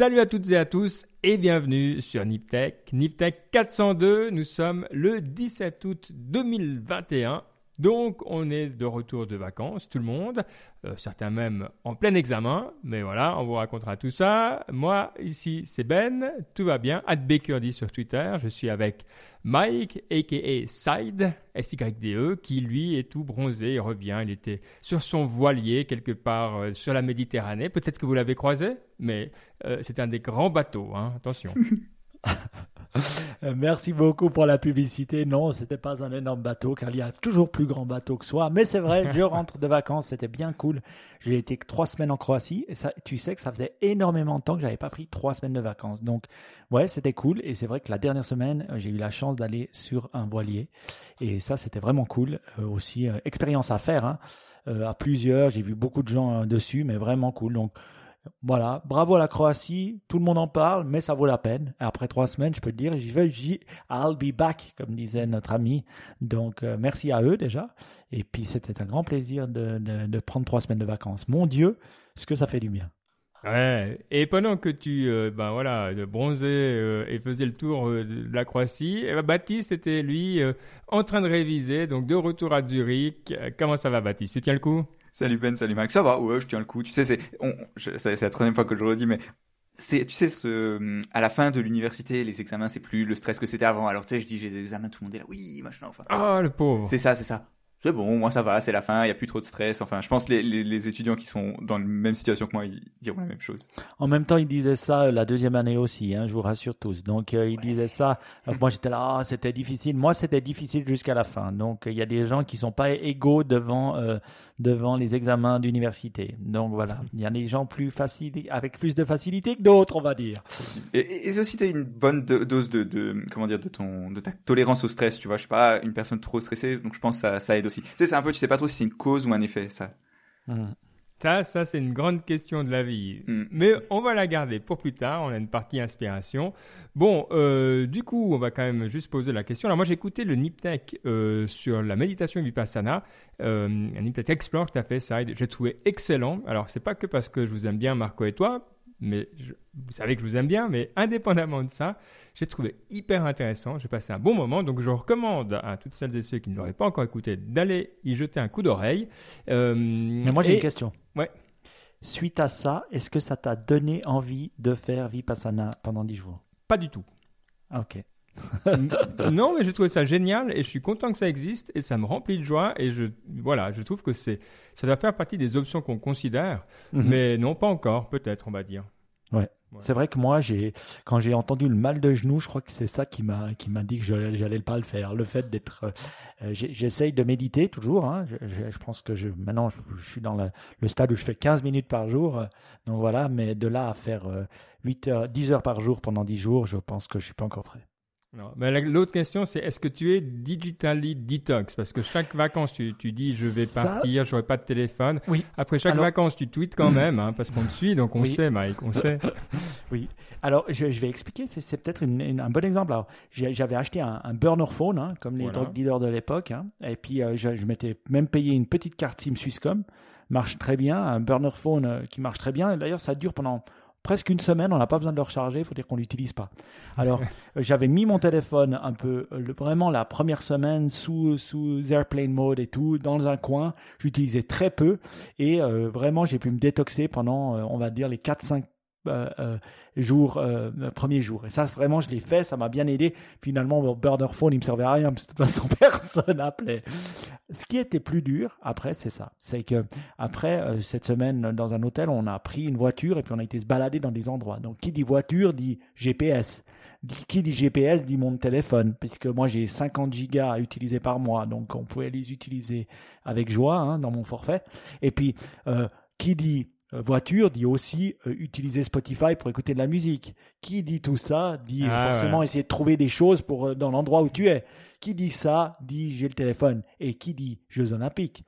Salut à toutes et à tous et bienvenue sur Niptech. Niptech 402, nous sommes le 17 août 2021. Donc on est de retour de vacances, tout le monde, euh, certains même en plein examen, mais voilà, on vous racontera tout ça. Moi, ici, c'est Ben, tout va bien, dit sur Twitter, je suis avec Mike, a.k.a. Side, S-Y-D-E, qui lui est tout bronzé, il revient, il était sur son voilier quelque part euh, sur la Méditerranée, peut-être que vous l'avez croisé, mais euh, c'est un des grands bateaux, hein, attention. Euh, merci beaucoup pour la publicité. Non, c'était pas un énorme bateau, car il y a toujours plus grand bateau que soi. Mais c'est vrai, je rentre de vacances, c'était bien cool. J'ai été trois semaines en Croatie, et ça, tu sais que ça faisait énormément de temps que j'avais pas pris trois semaines de vacances. Donc, ouais, c'était cool. Et c'est vrai que la dernière semaine, euh, j'ai eu la chance d'aller sur un voilier, et ça, c'était vraiment cool. Euh, aussi, expérience à faire, hein. à plusieurs. J'ai vu beaucoup de gens dessus, mais vraiment cool. Donc voilà, bravo à la Croatie, tout le monde en parle, mais ça vaut la peine. Après trois semaines, je peux te dire, j'y vais, j'y, I'll be back, comme disait notre ami. Donc, euh, merci à eux déjà. Et puis, c'était un grand plaisir de, prendre trois semaines de vacances. Mon Dieu, ce que ça fait du bien. Ouais. Et pendant que tu, euh, ben voilà, bronzais euh, et faisais le tour de la Croatie, eh ben, Baptiste était lui en train de réviser, donc de retour à Zurich. Comment ça va, Baptiste? Tu tiens le coup? Salut Ben, salut Max. Ça va, ouais, je tiens le coup. Tu sais, c'est, c'est la troisième fois que je le redis, mais c'est, tu sais, ce, à la fin de l'université, les examens, c'est plus le stress que c'était avant. Alors, tu sais, je dis, j'ai des examens, tout le monde est là, oui, machin, enfin. Ah, le pauvre. C'est ça, c'est ça c'est bon, moi ça va, c'est la fin, il y a plus trop de stress. Enfin, je pense que les, les, les, étudiants qui sont dans la même situation que moi, ils diront la même chose. En même temps, ils disaient ça euh, la deuxième année aussi, hein, je vous rassure tous. Donc, euh, ils disaient ça. Euh, moi, j'étais là, ah, c'était difficile. Moi, c'était difficile jusqu'à la fin. Donc, il y a des gens qui sont pas égaux devant devant les examens d'université. Donc voilà, il y a des gens plus faciles, avec plus de facilité que d'autres, on va dire. Et, et aussi, tu as une bonne dose de, de, comment dire, de ton de ta tolérance au stress. Tu vois, je suis pas une personne trop stressée, donc je pense que ça, ça aide aussi. Tu sais, c'est un peu, tu sais pas trop si c'est une cause ou un effet, ça. Mmh. Ça, ça c'est une grande question de la vie. Mmh. Mais on va la garder pour plus tard. On a une partie inspiration. Bon, euh, du coup, on va quand même juste poser la question. Alors moi, j'ai écouté le Niptech euh, sur la méditation Vipassana, euh, un Niptech Explore que tu as fait, ça. J'ai trouvé excellent. Alors, c'est pas que parce que je vous aime bien, Marco et toi, mais vous savez que je vous aime bien, mais indépendamment de ça, j'ai trouvé hyper intéressant. J'ai passé un bon moment, donc je recommande à toutes celles et ceux qui ne l'auraient pas encore écouté d'aller y jeter un coup d'oreille. Euh, mais moi j'ai une question. Ouais. Suite à ça, est-ce que ça t'a donné envie de faire Vipassana pendant 10 jours? Pas du tout. Ah, ok. Non, mais j'ai trouvé ça génial et je suis content que ça existe et ça me remplit de joie et je voilà, je trouve que c'est ça doit faire partie des options qu'on considère, mhm. mais non pas encore, peut-être on va dire. Ouais. C'est vrai que moi, j'ai quand j'ai entendu le mal de genou, je crois que c'est ça qui m'a qui m'a dit que j'allais pas le faire. Le fait d'être, euh, euh, j'essaye de méditer toujours. Hein. Je, pense que je maintenant je, suis dans le, stade où je fais 15 minutes par jour. Euh, donc voilà, mais de là à faire 8 heures, 10 heures par jour pendant 10 jours, je pense que je suis pas encore prêt. Non. Mais l'autre question, c'est est-ce que tu es digitally detox? Parce que chaque vacances, tu, tu dis je vais partir, je n'aurai pas de téléphone. Oui. Après chaque vacances, tu tweets quand même, hein, parce qu'on te suit, donc on sait, Mike, on sait. oui. Alors, je, je vais expliquer, c'est peut-être un bon exemple. Alors, j'avais acheté un, burner phone, hein, comme les drug dealers de l'époque, hein, et puis euh, je, je m'étais même payé une petite carte SIM Swisscom, marche très bien, un burner phone euh, qui marche très bien. D'ailleurs, ça dure pendant presque une semaine, on n'a pas besoin de le recharger, il faut dire qu'on l'utilise pas. Alors, euh, j'avais mis mon téléphone un peu, euh, vraiment la première semaine sous, sous airplane mode et tout, dans un coin. J'utilisais très peu et euh, vraiment, j'ai pu me détoxer pendant, on va dire, les 4-5 euh, euh, jour, euh, premier jour. Et ça, vraiment, je l'ai fait, ça m'a bien aidé. Finalement, mon burner phone, il me servait à rien, parce que de toute façon, personne appelait. Ce qui était plus dur, après, c'est ça. C'est que, après, cette semaine, dans un hôtel, on a pris une voiture et puis on a été se balader dans des endroits. Donc, qui dit voiture dit GPS. Qui dit GPS dit mon téléphone, puisque moi, j'ai 50 gigas à utiliser par mois. Donc, on pouvait les utiliser avec joie, hein, dans mon forfait. Et puis, qui dit voiture dit aussi euh, utiliser Spotify pour écouter de la musique. Qui dit tout ça dit ah, forcément essayer de trouver des choses pour euh, dans l'endroit où tu es. Qui dit ça dit j'ai le téléphone. Et qui dit Jeux Olympiques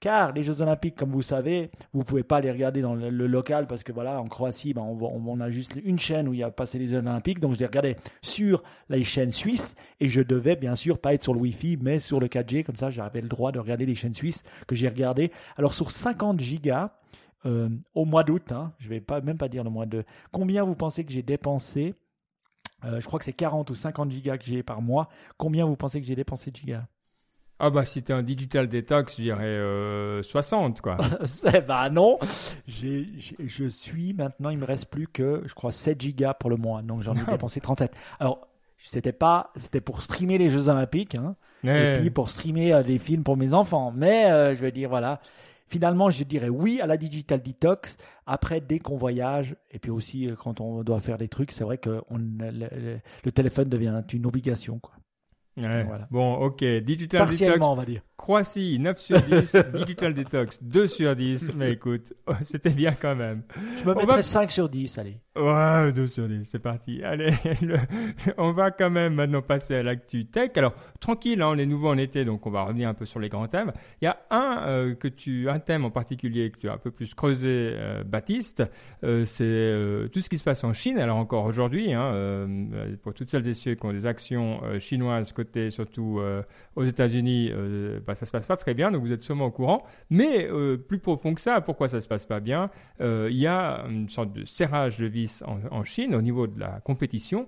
car les Jeux Olympiques, comme vous savez, vous pouvez pas les regarder dans le, local parce que voilà, en Croatie, ben, on, on, a juste une chaîne où il y a passé les Jeux Olympiques. Donc je les regardais sur les chaînes suisses et je devais bien sûr pas être sur le Wi-Fi, mais sur le 4G. Comme ça, j'avais le droit de regarder les chaînes suisses que j'ai regardées. Alors sur 50 gigas, au mois d'août, hein, je vais pas, même pas dire le mois de. Combien vous pensez que j'ai dépensé Je crois que c'est 40 ou 50 gigas que j'ai par mois. Combien vous pensez que j'ai dépensé de gigas? Ah bah si t'es un digital detox, je dirais 60 quoi. bah non, je suis maintenant, il me reste plus que je crois 7 gigas pour le mois, donc j'en ai dépensé 37. Alors c'était pas, c'était pour streamer les Jeux Olympiques, hein, et puis pour streamer euh, les films pour mes enfants. Mais euh, je veux dire voilà, finalement je dirais oui à la digital detox. Après dès qu'on voyage et puis aussi euh, quand on doit faire des trucs, c'est vrai que le, le téléphone devient une obligation. Bon, ok. Digital Detox. on va dire. Croissy, 9 sur 10. Digital Detox, 2 sur 10. Mais écoute, c'était bien quand même. Je me mettrais 5 sur 10, allez. Ouais, 2 sur 10, c'est parti. Allez, on va quand même maintenant passer à l'actu tech. Alors, tranquille, hein, on est nouveau en été, donc on va revenir un peu sur les grands thèmes. Il y a un, euh, que tu, un thème en particulier que tu as un peu plus creusé, euh, Baptiste, euh, c'est tout ce qui se passe en Chine. Alors encore aujourd'hui, hein, pour toutes celles et ceux qui ont des actions chinoises côté surtout aux États-Unis, bah, ça se passe pas très bien, donc vous êtes sûrement au courant. Mais plus profond que ça, pourquoi ça se passe pas bien Il y a une sorte de serrage de vis en, Chine au niveau de la compétition.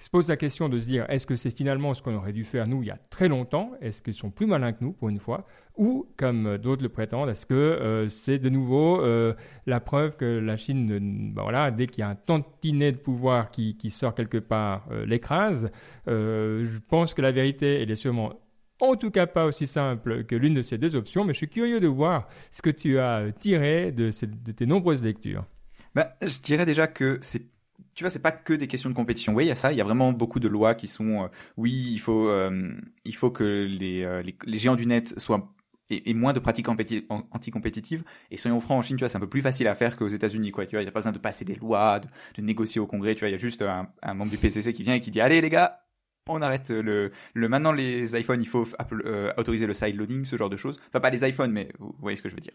Se pose la question de se dire est-ce que c'est finalement ce qu'on aurait dû faire nous il y a très longtemps? Est-ce qu'ils sont plus malins que nous pour une fois? Ou comme d'autres le prétendent, est-ce que euh, c'est de nouveau euh, la preuve que la Chine, bah voilà, dès qu'il y a un tantinet de pouvoir qui, sort quelque part, euh, l'écrase Je pense que la vérité, elle est sûrement en tout cas pas aussi simple que l'une de ces deux options, mais je suis curieux de voir ce que tu as tiré de, de tes nombreuses lectures. Bah, je dirais déjà que c'est tu vois, c'est pas que des questions de compétition. Oui, il y a ça. Il y a vraiment beaucoup de lois qui sont, euh, oui, il faut, euh, il faut que euh, les, les, géants du net soient et, et moins de pratiques anticompétitives. Et soyons francs, en Chine, tu vois, c'est un peu plus facile à faire qu'aux États-Unis, quoi. Tu vois, il n'y a pas besoin de passer des lois, de, de, négocier au Congrès. Tu vois, il y a juste un, un, membre du PCC qui vient et qui dit, allez les gars, on arrête le, le maintenant les iPhones, il faut autoriser le side loading, ce genre de choses. Enfin, pas les iPhones, mais vous voyez ce que je veux dire.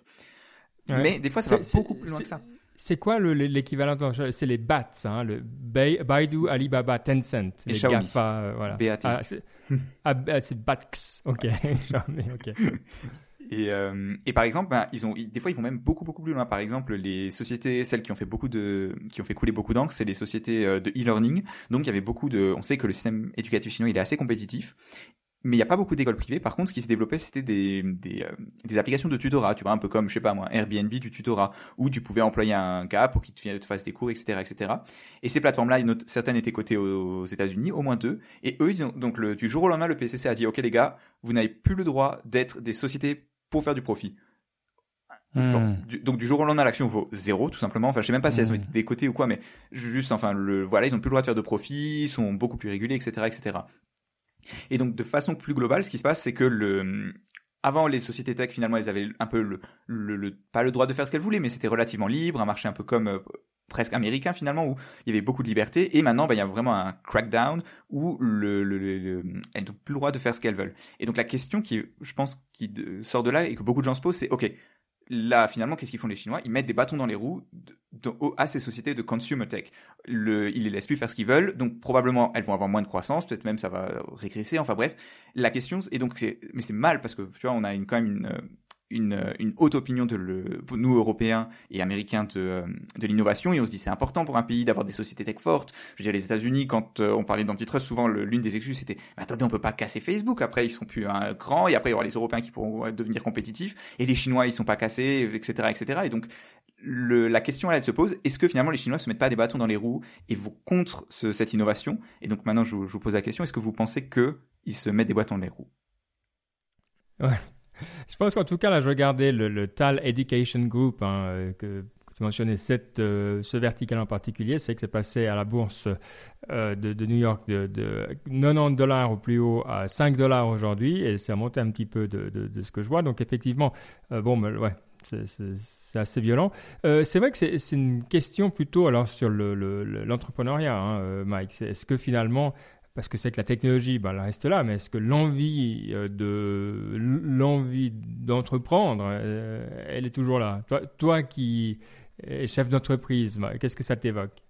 Mais des fois, ça va beaucoup plus loin que ça. C'est quoi l'équivalent C'est les BATS, hein, le Baidu, Alibaba, Tencent, les GAFA, euh, voilà. BAT. Ah, ah, bah, c'est BATX, ok. Et, euh, et, par exemple, ben, ils ont, des fois, ils vont même beaucoup, beaucoup plus loin. Par exemple, les sociétés, celles qui ont fait beaucoup de, qui ont fait couler beaucoup d'encre, c'est les sociétés euh, de e-learning. Donc, il y avait beaucoup de, on sait que le système éducatif chinois, il est assez compétitif mais il n'y a pas beaucoup d'écoles privées. Par contre, ce qui se développait, c'était des, des, euh, des, applications de tutorat. Tu vois, un peu comme, je sais pas moi, Airbnb du tutorat, où tu pouvais employer un gars pour qu'il te, fasse des cours, etc., etc. Et ces plateformes-là, certaines étaient cotées aux, États-Unis, au moins deux. Et eux, ils ont, donc le, du jour au lendemain, le PCC a dit, OK les gars, vous n'avez plus le droit d'être des sociétés pour faire du profit. Hmm. donc du jour au lendemain l'action vaut zéro tout simplement enfin je sais même pas si elles ont hmm. été décotées ou quoi mais juste enfin le voilà ils ont plus le droit de faire de profit ils sont beaucoup plus régulés etc etc et donc, de façon plus globale, ce qui se passe, c'est que le, avant, les sociétés tech, finalement, elles avaient un peu le, pas le droit de faire ce qu'elles voulaient, mais c'était relativement libre, un marché un peu comme euh, presque américain finalement, où il y avait beaucoup de liberté. Et maintenant, bah, il y a vraiment un crackdown où le, le, elles n'ont plus le droit de faire ce qu'elles veulent. Et donc la question qui, je pense, qui sort de là et que beaucoup de gens se posent, c'est ok, là, finalement, qu'est-ce qu'ils font les Chinois? Ils mettent des bâtons dans les roues à ces sociétés de consumer tech. Ils les laissent plus faire ce qu'ils veulent, donc probablement elles vont avoir moins de croissance, peut-être même ça va régresser. Enfin bref, la question, et donc mais c'est mal parce que tu vois, on a une, quand même une, une, une haute opinion de nous Européens et Américains de, euh, de l'innovation et on se dit c'est important pour un pays d'avoir des sociétés tech fortes. Je veux dire les États-Unis quand euh, on parlait d'antitrust souvent l'une des excuses c'était attendez on peut pas casser Facebook. Après ils sont plus un grand et après il y aura les Européens qui pourront devenir compétitifs et les Chinois ils sont pas cassés etc etc et donc la question elle se pose est-ce que finalement les Chinois se mettent pas des bâtons dans les roues et vont contre ce, cette innovation? Et donc maintenant je, je vous pose la question est-ce que vous pensez que ils se mettent des bâtons dans les roues? Ouais, je pense qu'en tout cas, là, je regardais le, TAL Education Group, hein, euh, que, tu mentionnais, euh, ce vertical en particulier, c'est que c'est passé à la bourse euh, de, New York de, de, 90 dollars au plus haut à 5 dollars aujourd'hui, et c'est monté un petit peu de, ce que je vois. Donc, effectivement, bon, mais, ouais, c'est assez violent. c'est vrai que c'est une question plutôt alors sur l'entrepreneuriat, le, hein, Mike. Est-ce que finalement parce que c'est que la technologie, ben, elle reste là, mais est-ce que l'envie euh, de l'envie d'entreprendre, euh, elle est toujours là? Toi, toi qui es chef d'entreprise, qu'est-ce que ça t'évoque?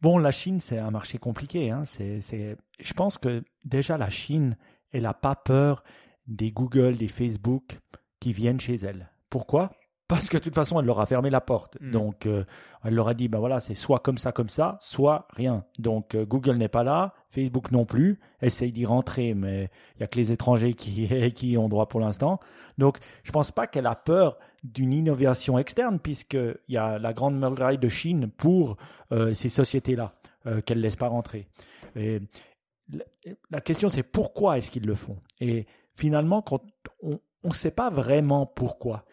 Bon, la Chine, c'est un marché compliqué. Hein. C'est, Je pense que déjà la Chine, elle n'a pas peur des Google, des Facebook qui viennent chez elle. Pourquoi? Parce que de toute façon, elle leur a fermé la porte. Hmm. Donc, euh, elle leur a dit, ben voilà, c'est soit comme ça, comme ça, soit rien. Donc, euh, Google n'est pas là, Facebook non plus. Essaye d'y rentrer, mais il y a que les étrangers qui, qui ont droit pour l'instant. Donc, je pense pas qu'elle a peur d'une innovation externe, puisqu'il y a la grande muraille de Chine pour euh, ces sociétés-là, qu'elle laisse pas rentrer. Et la question, c'est pourquoi est-ce qu'ils le font? Et finalement, quand on ne sait pas vraiment pourquoi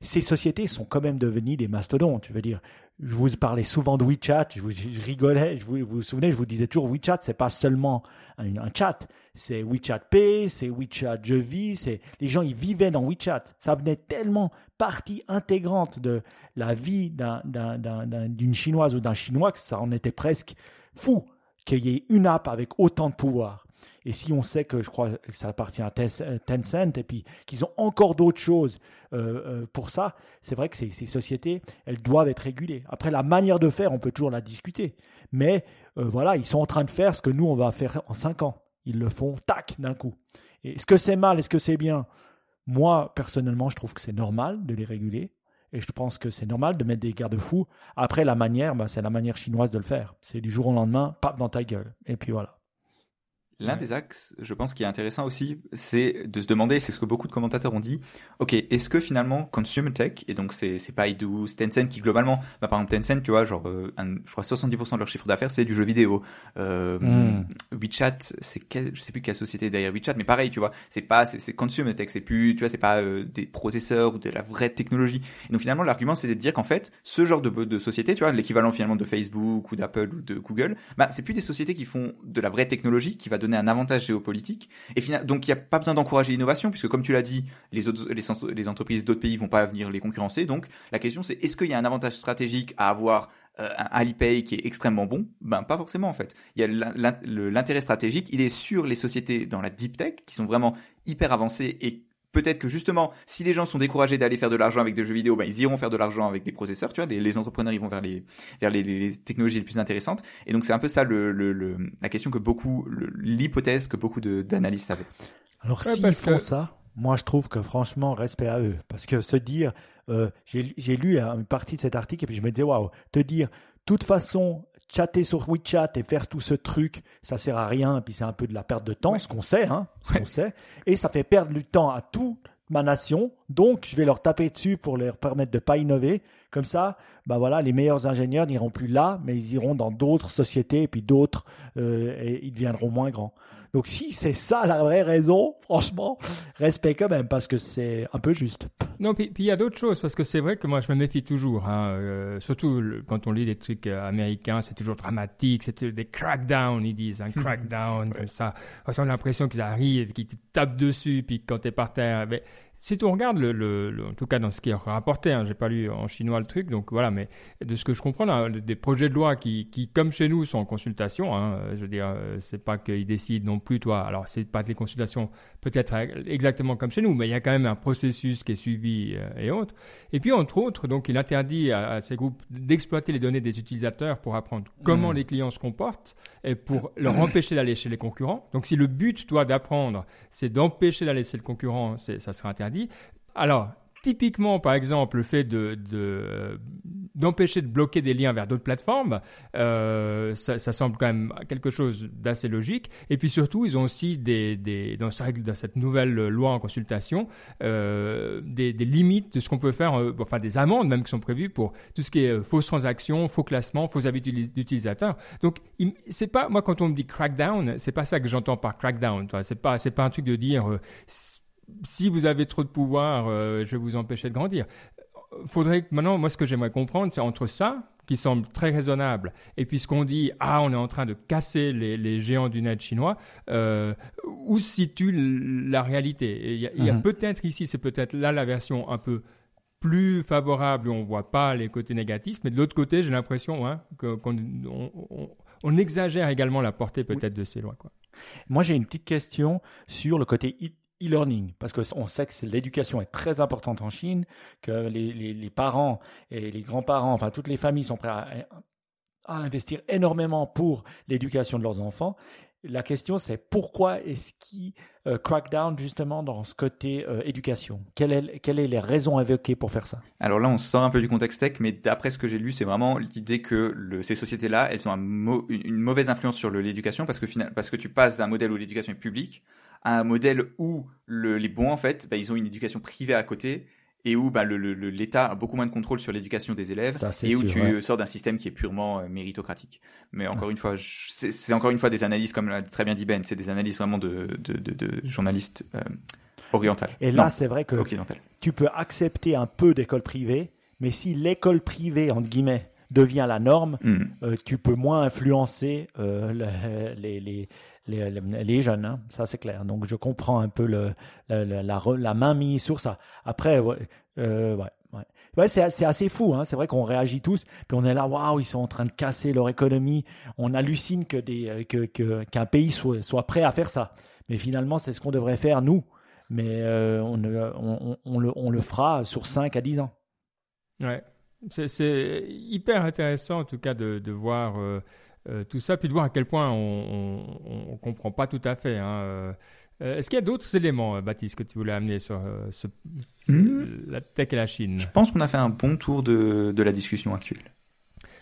ces sociétés sont quand même devenues des mastodontes. Je veux dire, je vous parlais souvent de WeChat, je, rigolais, je vous, vous, souvenez, je vous disais toujours WeChat, c'est pas seulement un, chat, c'est WeChat Pay, c'est WeChat Je vis, c'est les gens ils vivaient dans WeChat. Ça venait tellement partie intégrante de la vie d'une chinoise ou d'un chinois que ça en était presque fou qu'il y ait une app avec autant de pouvoir. Et si on sait que je crois que ça appartient à Tencent et puis qu'ils ont encore d'autres choses euh, euh, pour ça, c'est vrai que ces, sociétés, elles doivent être régulées. Après, la manière de faire, on peut toujours la discuter. Mais euh, voilà, ils sont en train de faire ce que nous, on va faire en cinq ans. Ils le font, tac, d'un coup. Est-ce que c'est mal Est-ce que c'est bien? Moi, personnellement, je trouve que c'est normal de les réguler. Et je pense que c'est normal de mettre des garde-fous. Après, la manière, bah, c'est la manière chinoise de le faire. C'est du jour au lendemain, pas dans ta gueule. Et puis voilà. L'un des axes, je pense, qui est intéressant aussi, c'est de se demander, c'est ce que beaucoup de commentateurs ont dit, ok, est-ce que finalement, consumer tech, et donc c'est c'est Baidu, c'est Tencent qui globalement, bah, par exemple Tencent, tu vois, genre, euh, je crois 70% de leur chiffre d'affaires, c'est du jeu vidéo. Euh, hmm. WeChat, c'est quel, je sais plus quelle société derrière WeChat, mais pareil, tu vois, c'est pas, c'est consumer tech, c'est plus, tu vois, c'est pas euh, des processeurs ou de la vraie technologie. Et donc finalement, l'argument, c'est de dire qu'en fait, ce genre de, de société, tu vois, l'équivalent finalement de Facebook ou d'Apple ou de Google, bah, c'est plus des sociétés qui font de la vraie technologie, qui va donner un avantage géopolitique. Et donc il n'y a pas besoin d'encourager l'innovation, puisque comme tu l'as dit, les, entreprises d'autres pays vont pas venir les concurrencer. Donc la question c'est est-ce qu'il y a un avantage stratégique à avoir euh, un Alipay qui est extrêmement bon? Ben pas forcément en fait. Il y a l'intérêt stratégique, il est sur les sociétés dans la deep tech qui sont vraiment hyper avancées et peut-être que justement, si les gens sont découragés d'aller faire de l'argent avec des jeux vidéo, ben, ils iront faire de l'argent avec des processeurs, tu vois, les, entrepreneurs ils vont vers les vers les, technologies les plus intéressantes. Et donc c'est un peu ça le, le, la question que beaucoup, l'hypothèse que beaucoup d'analystes avaient. Alors s'ils font ça, moi je trouve que franchement respect à eux, parce que se dire, euh, j'ai lu une partie de cet article et puis je me disais waouh, te dire, toute façon chatter sur WeChat et faire tout ce truc, ça sert à rien, et puis c'est un peu de la perte de temps, ce qu'on sait, hein, ce qu'on sait, et ça fait perdre du temps à toute ma nation, donc je vais leur taper dessus pour leur permettre de pas innover, comme ça, bah voilà, les meilleurs ingénieurs n'iront plus là, mais ils iront dans d'autres sociétés, et puis d'autres, euh, et ils deviendront moins grands. Donc si c'est ça la vraie raison, franchement, respect quand même parce que c'est un peu juste. Non, puis il y a d'autres choses parce que c'est vrai que moi je me méfie toujours, hein, euh, surtout quand on lit des trucs euh, américains, c'est toujours dramatique, c'est des crackdowns, ils disent, un crackdown comme ça. On a l'impression qu'ils arrivent, qu'ils te tapent dessus, puis quand t'es par terre, mais si tu regardes, le, en tout cas dans ce qui est rapporté, hein, j'ai pas lu en chinois le truc, donc voilà, mais de ce que je comprends, des projets de loi qui, qui, comme chez nous, sont en consultation, hein, je veux dire, euh, c'est pas qu'ils décident non plus, toi, alors c'est pas des consultations peut-être exactement comme chez nous, mais il y a quand même un processus qui est suivi euh, et autres. Et puis, entre autres, donc, il interdit à, ces groupes d'exploiter les données des utilisateurs pour apprendre comment mmh. les clients se comportent et pour leur empêcher d'aller chez les concurrents. Donc, si le but, toi, d'apprendre, c'est d'empêcher d'aller chez le concurrent, ça sera interdit. Alors, typiquement, par exemple, le fait de, d'empêcher de, bloquer des liens vers d'autres plateformes, euh, ça, semble quand même quelque chose d'assez logique. Et puis surtout, ils ont aussi dans, cette nouvelle loi en consultation euh, des, limites de ce qu'on peut faire, euh, enfin des amendes même qui sont prévues pour tout ce qui est fausses transactions, faux classements, faux habitudes d'utilisateurs. Donc, c'est pas moi quand on me dit crackdown, c'est pas ça que j'entends par crackdown. C'est pas c'est pas un truc de dire si vous avez trop de pouvoir, euh, je vais vous empêcher de grandir. Faudrait que maintenant, moi, ce que j'aimerais comprendre, c'est entre ça, qui semble très raisonnable, et puis ce qu'on dit, ah, on est en train de casser les, géants du net chinois, euh, où se situe la réalité? Il y a, mhm. peut-être ici, c'est peut-être là la version un peu plus favorable où on voit pas les côtés négatifs, mais de l'autre côté, j'ai l'impression hein, qu'on on, exagère également la portée peut-être de ces lois. Quoi. Moi, j'ai une petite question sur le côté e-learning, parce qu'on sait que l'éducation est très importante en Chine, que les, parents et les grands-parents, enfin toutes les familles sont prêts à, investir énormément pour l'éducation de leurs enfants. la question, c'est pourquoi est-ce qu'il euh, crack down justement dans ce côté euh, éducation? Quelles est, sont les raisons évoquées pour faire ça? Alors là, on sort un peu du contexte tech, mais d'après ce que j'ai lu, c'est vraiment l'idée que ces sociétés-là, elles ont un une mauvaise influence sur l'éducation parce que, parce que tu passes d'un modèle où l'éducation est publique à un modèle où le, les bons, en fait, bah, ils ont une éducation privée à côté et où bah, l'État a beaucoup moins de contrôle sur l'éducation des élèves et où tu sors d'un système qui est purement euh, méritocratique. Mais encore une fois, c'est encore une fois des analyses, comme l'a très bien dit Ben, c'est des analyses vraiment de, de, de, de journalistes euh, orientales. Et là, c'est vrai que tu peux accepter un peu d'école privée, mais si l'école privée, entre guillemets, devient la norme, hmm. euh, tu peux moins influencer euh, les, les, les, les, jeunes, hein. ça c'est clair. Donc je comprends un peu le, la, la, main mise sur ça. Après, ouais, euh, ouais, ouais. ouais c'est assez fou. Hein. C'est vrai qu'on réagit tous, puis on est là, waouh, ils sont en train de casser leur économie. On hallucine que des que qu'un pays soit, soit prêt à faire ça. Mais finalement, c'est ce qu'on devrait faire nous. Mais euh, on, on, on, le, on le fera sur 5 à 10 ans. Ouais, c'est hyper intéressant en tout cas de, de voir euh, euh, tout ça, puis de voir à quel point on ne comprend pas tout à fait. Hein. Euh, est-ce qu'il y a d'autres éléments, Baptiste, que tu voulais amener sur ce, hmm. la tech et la Chine? Je pense qu'on a fait un bon tour de, de la discussion actuelle.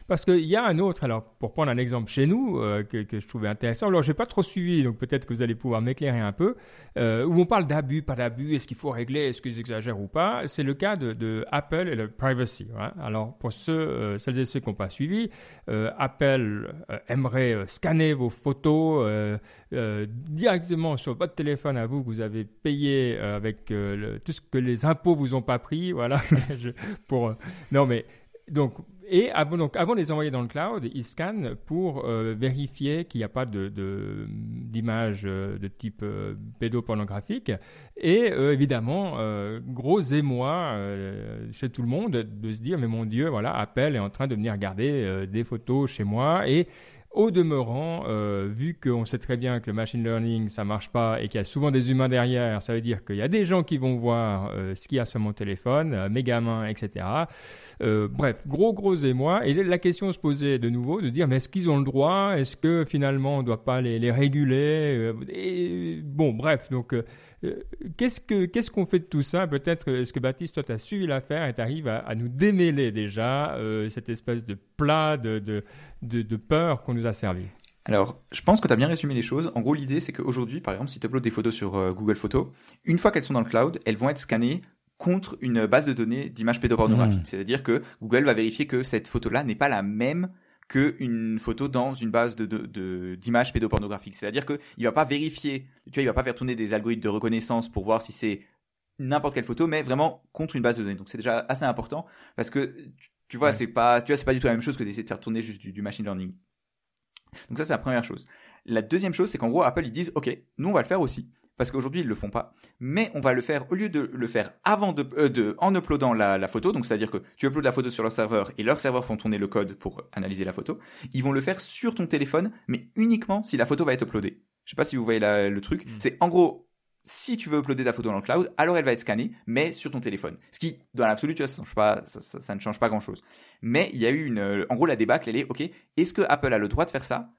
Parce qu'il y a un autre, alors pour prendre un exemple chez nous, euh, que, je trouvais intéressant, alors je n'ai pas trop suivi, donc peut-être que vous allez pouvoir m'éclairer un peu, euh, où on parle d'abus, pas d'abus, est-ce qu'il faut régler, est-ce qu'ils exagèrent ou pas, c'est le cas de, Apple et le privacy. Hein. Alors pour ceux, euh, celles et ceux qui n'ont pas suivi, Apple aimerait scanner vos photos directement sur votre téléphone à vous, que vous avez payé avec tout ce que les impôts vous ont pas pris, voilà. pour, non mais donc et avant, donc, avant de les envoyer dans le cloud, ils scannent pour euh, vérifier qu'il n'y a pas de, d'image de, euh, de, type euh, pédopornographique. Et évidemment, gros émoi chez tout le monde de se dire, mais mon Dieu, voilà, Apple est en train de venir regarder des photos chez moi. Et au demeurant, euh, vu qu'on sait très bien que le machine learning, ça marche pas et qu'il y a souvent des humains derrière, ça veut dire qu'il y a des gens qui vont voir euh, ce qu'il y a sur mon téléphone, euh, mes gamins, etc. Euh, bref, gros, gros émoi. Et la question se posait de nouveau de dire, mais est-ce qu'ils ont le droit? Est-ce que finalement on ne doit pas les, les réguler? Et, Bon, bref, donc qu'est-ce que qu'est-ce qu'on fait de tout ça? Peut-être est-ce que Baptiste, toi, tu as suivi l'affaire et tu arrives à, nous démêler déjà euh, cette espèce de plat de, de, de, peur qu'on nous a servi? Alors, je pense que tu as bien résumé les choses. En gros, l'idée, c'est qu'aujourd'hui, par exemple, si tu uploades des photos sur euh, Google Photos, une fois qu'elles sont dans le cloud, elles vont être scannées contre une base de données d'images pédopornographiques. Mmh. C'est-à-dire que Google va vérifier que cette photo-là n'est pas la même qu'une photo dans une base de, de, d'images pédopornographiques. C'est-à-dire qu'il va pas vérifier, tu vois, il va pas faire tourner des algorithmes de reconnaissance pour voir si c'est n'importe quelle photo, mais vraiment contre une base de données. Donc c'est déjà assez important parce que tu vois, c'est pas, tu vois, c'est pas du tout la même chose que d'essayer de faire tourner juste du, du machine learning. Donc ça, c'est la première chose. La deuxième chose, c'est qu'en gros, Apple, ils disent, OK, nous, on va le faire aussi parce qu'aujourd'hui ils le font pas. Mais on va le faire au lieu de le faire avant de, euh, de en uploadant la, la photo, donc c'est-à-dire que tu uploades la photo sur leur serveur et leurs serveurs font tourner le code pour analyser la photo. Ils vont le faire sur ton téléphone, mais uniquement si la photo va être uploadée. Je sais pas si vous voyez le truc. Mm. C'est en gros si tu veux uploader ta photo dans le cloud, alors elle va être scannée, mais sur ton téléphone. Ce qui, dans l'absolu, tu vois, ça, pas, ça, ça, ne change pas grand-chose. Mais il y a eu une, en gros, la débâcle, elle est, ok, est-ce que Apple a le droit de faire ça?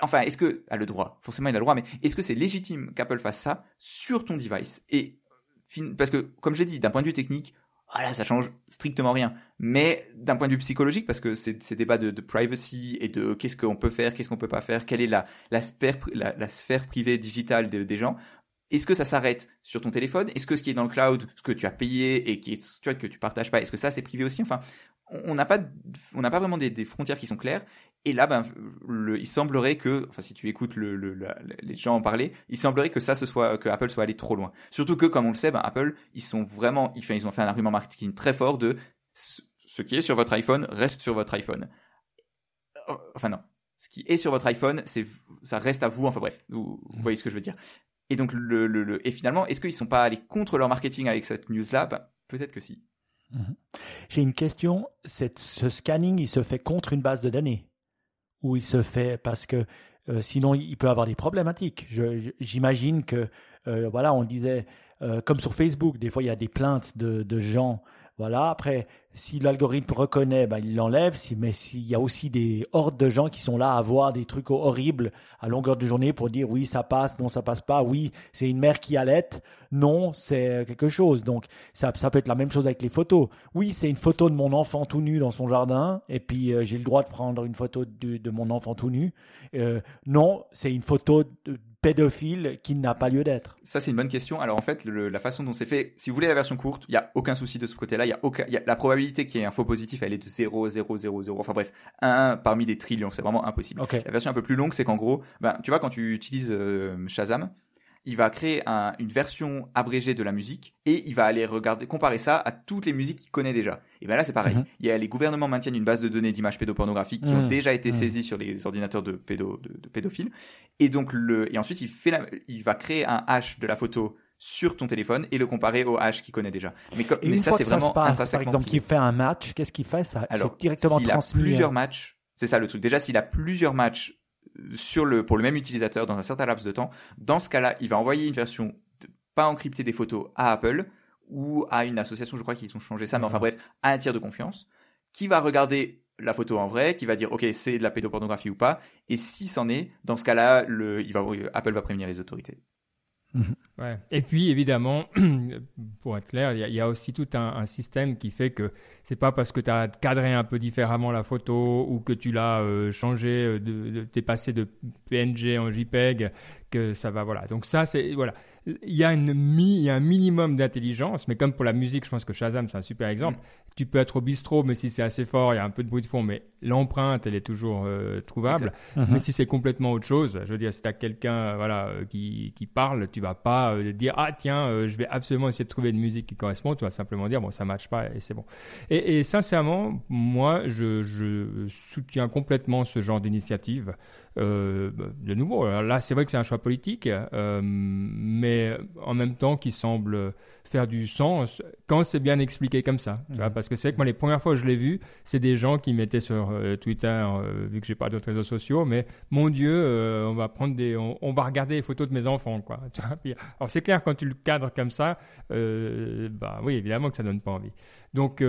Enfin, est-ce que a le droit Forcément, il a le droit, mais est-ce que c'est légitime qu'Apple fasse ça sur ton device? Et parce que, comme j'ai dit, d'un point de vue technique, voilà, ça change strictement rien. Mais d'un point de vue psychologique, parce que c'est ces débats de, privacy et de qu'est-ce qu'on peut faire, qu'est-ce qu'on peut pas faire, quelle est la, la, sphère, la, sphère privée digitale des gens, est-ce que ça s'arrête sur ton téléphone? Est-ce que ce qui est dans le cloud, ce que tu as payé et qui tu vois, que tu partages pas, est-ce que ça c'est privé aussi? Enfin, on n'a pas, on n'a pas vraiment des, frontières qui sont claires. Et là, ben, il semblerait que, enfin, si tu écoutes le, les gens en parler, il semblerait que ça se soit, que Apple soit allé trop loin. Surtout que, comme on le sait, ben, Apple, ils sont vraiment, ils ont fait un argument marketing très fort de ce qui est sur votre iPhone reste sur votre iPhone. Enfin non, ce qui est sur votre iPhone, ça reste à vous. Enfin bref, vous, voyez ce que je veux dire. Et donc, et finalement, est-ce qu'ils sont pas allés contre leur marketing avec cette news-là? Ben, Peut-être que si. Mhm. J'ai une question. ce scanning, il se fait contre une base de données ou il se fait parce que euh, sinon il peut avoir des problématiques. J'imagine que euh, voilà, on disait euh, comme sur Facebook, des fois il y a des plaintes de gens. Voilà. Après, si l'algorithme reconnaît, ben, il l'enlève. Si, mais s'il y a aussi des hordes de gens qui sont là à voir des trucs horribles à longueur de journée pour dire oui, ça passe, non, ça passe pas. Oui, c'est une mère qui allait. Non, c'est quelque chose. Donc, ça, peut être la même chose avec les photos. Oui, c'est une photo de mon enfant tout nu dans son jardin. Et puis, euh, j'ai le droit de prendre une photo de, de mon enfant tout nu. Euh, non, c'est une photo de, pédophile qui n'a pas lieu d'être Ça, c'est une bonne question. Alors, en fait, la façon dont c'est fait, si vous voulez la version courte, il n'y a aucun souci de ce côté-là. Il y a aucun, y a, la probabilité qu'il y ait un faux positif, elle est de 0, 0, 0, 0. Enfin bref, 1 parmi des trillions. C'est vraiment impossible. La version un peu plus longue, c'est qu'en gros, ben, tu vois, quand tu utilises euh, Shazam, il va créer une version abrégée de la musique et il va aller regarder, comparer ça à toutes les musiques qu'il connaît déjà. Et bien là, c'est pareil. Il y a, les gouvernements maintiennent une base de données d'images pédopornographiques qui ont mhm. déjà été mhm. saisies sur les ordinateurs de, pédo, de, pédophiles. Et donc, le, et ensuite, il, fait il va créer un hash de la photo sur ton téléphone et le comparer au hash qu'il connaît déjà. Mais, mais ça, c'est vraiment passe, Par exemple, qui fait un match, qu'est-ce qu'il fait? Ça Alors, directement s'il a plusieurs matchs, c'est ça le truc. Déjà, s'il a plusieurs matchs sur le, pour le même utilisateur dans un certain laps de temps, dans ce cas-là, il va envoyer une version pas encryptée des photos à Apple ou à une association, je crois qu'ils ont changé ça, mais enfin bref, à un tiers de confiance, qui va regarder la photo en vrai, qui va dire ok c'est de la pédopornographie ou pas, et si c'en est, dans ce cas-là, le, il va, Apple va prévenir les autorités. Mhm. Et puis évidemment, pour être clair, il y, a aussi tout un, système qui fait que c'est pas parce que tu as cadré un peu différemment la photo ou que tu l'as euh, changé, euh, de, de, passé de PNG en JPEG que ça va voilà. Donc ça c'est voilà il y a, une il y a un minimum d'intelligence, mais comme pour la musique, je pense que Shazam, c'est un super exemple. Tu peux être au bistrot, mais si c'est assez fort, il y a un peu de bruit de fond, mais l'empreinte, elle est toujours euh, trouvable. Mais mhm. si c'est complètement autre chose, je veux dire, si tu as quelqu'un voilà, euh, qui, qui, parle, tu vas pas euh, dire Ah, tiens, je vais absolument essayer de trouver une musique qui correspond. Tu vas simplement dire Bon, ça ne matche pas et c'est bon. Et, et, sincèrement, moi, je, je soutiens complètement ce genre d'initiative. Euh, de nouveau, là, c'est vrai que c'est un choix politique, euh, mais en même temps qui semble faire du sens quand c'est bien expliqué comme ça. Mhm. parce que c'est vrai que moi, les premières fois que je l'ai vu, c'est des gens qui mettaient sur euh, Twitter, vu que j'ai pas d'autres réseaux sociaux, mais mon Dieu, on va prendre des, on, va regarder les photos de mes enfants, quoi. alors c'est clair quand tu le cadres comme ça, bah oui, évidemment que ça donne pas envie. Donc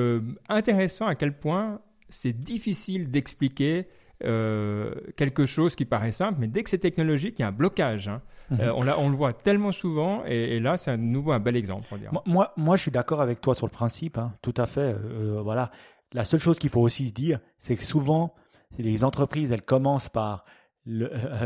intéressant à quel point c'est difficile d'expliquer euh, quelque chose qui paraît simple, mais dès que c'est technologique, il y a un blocage. Hein. Mhm. Euh, on, on, le voit tellement souvent, et, là, c'est à nouveau un bel exemple. Moi, moi, je suis d'accord avec toi sur le principe, hein, tout à fait. Euh, voilà. La seule chose qu'il faut aussi se dire, c'est que souvent, les entreprises, elles commencent par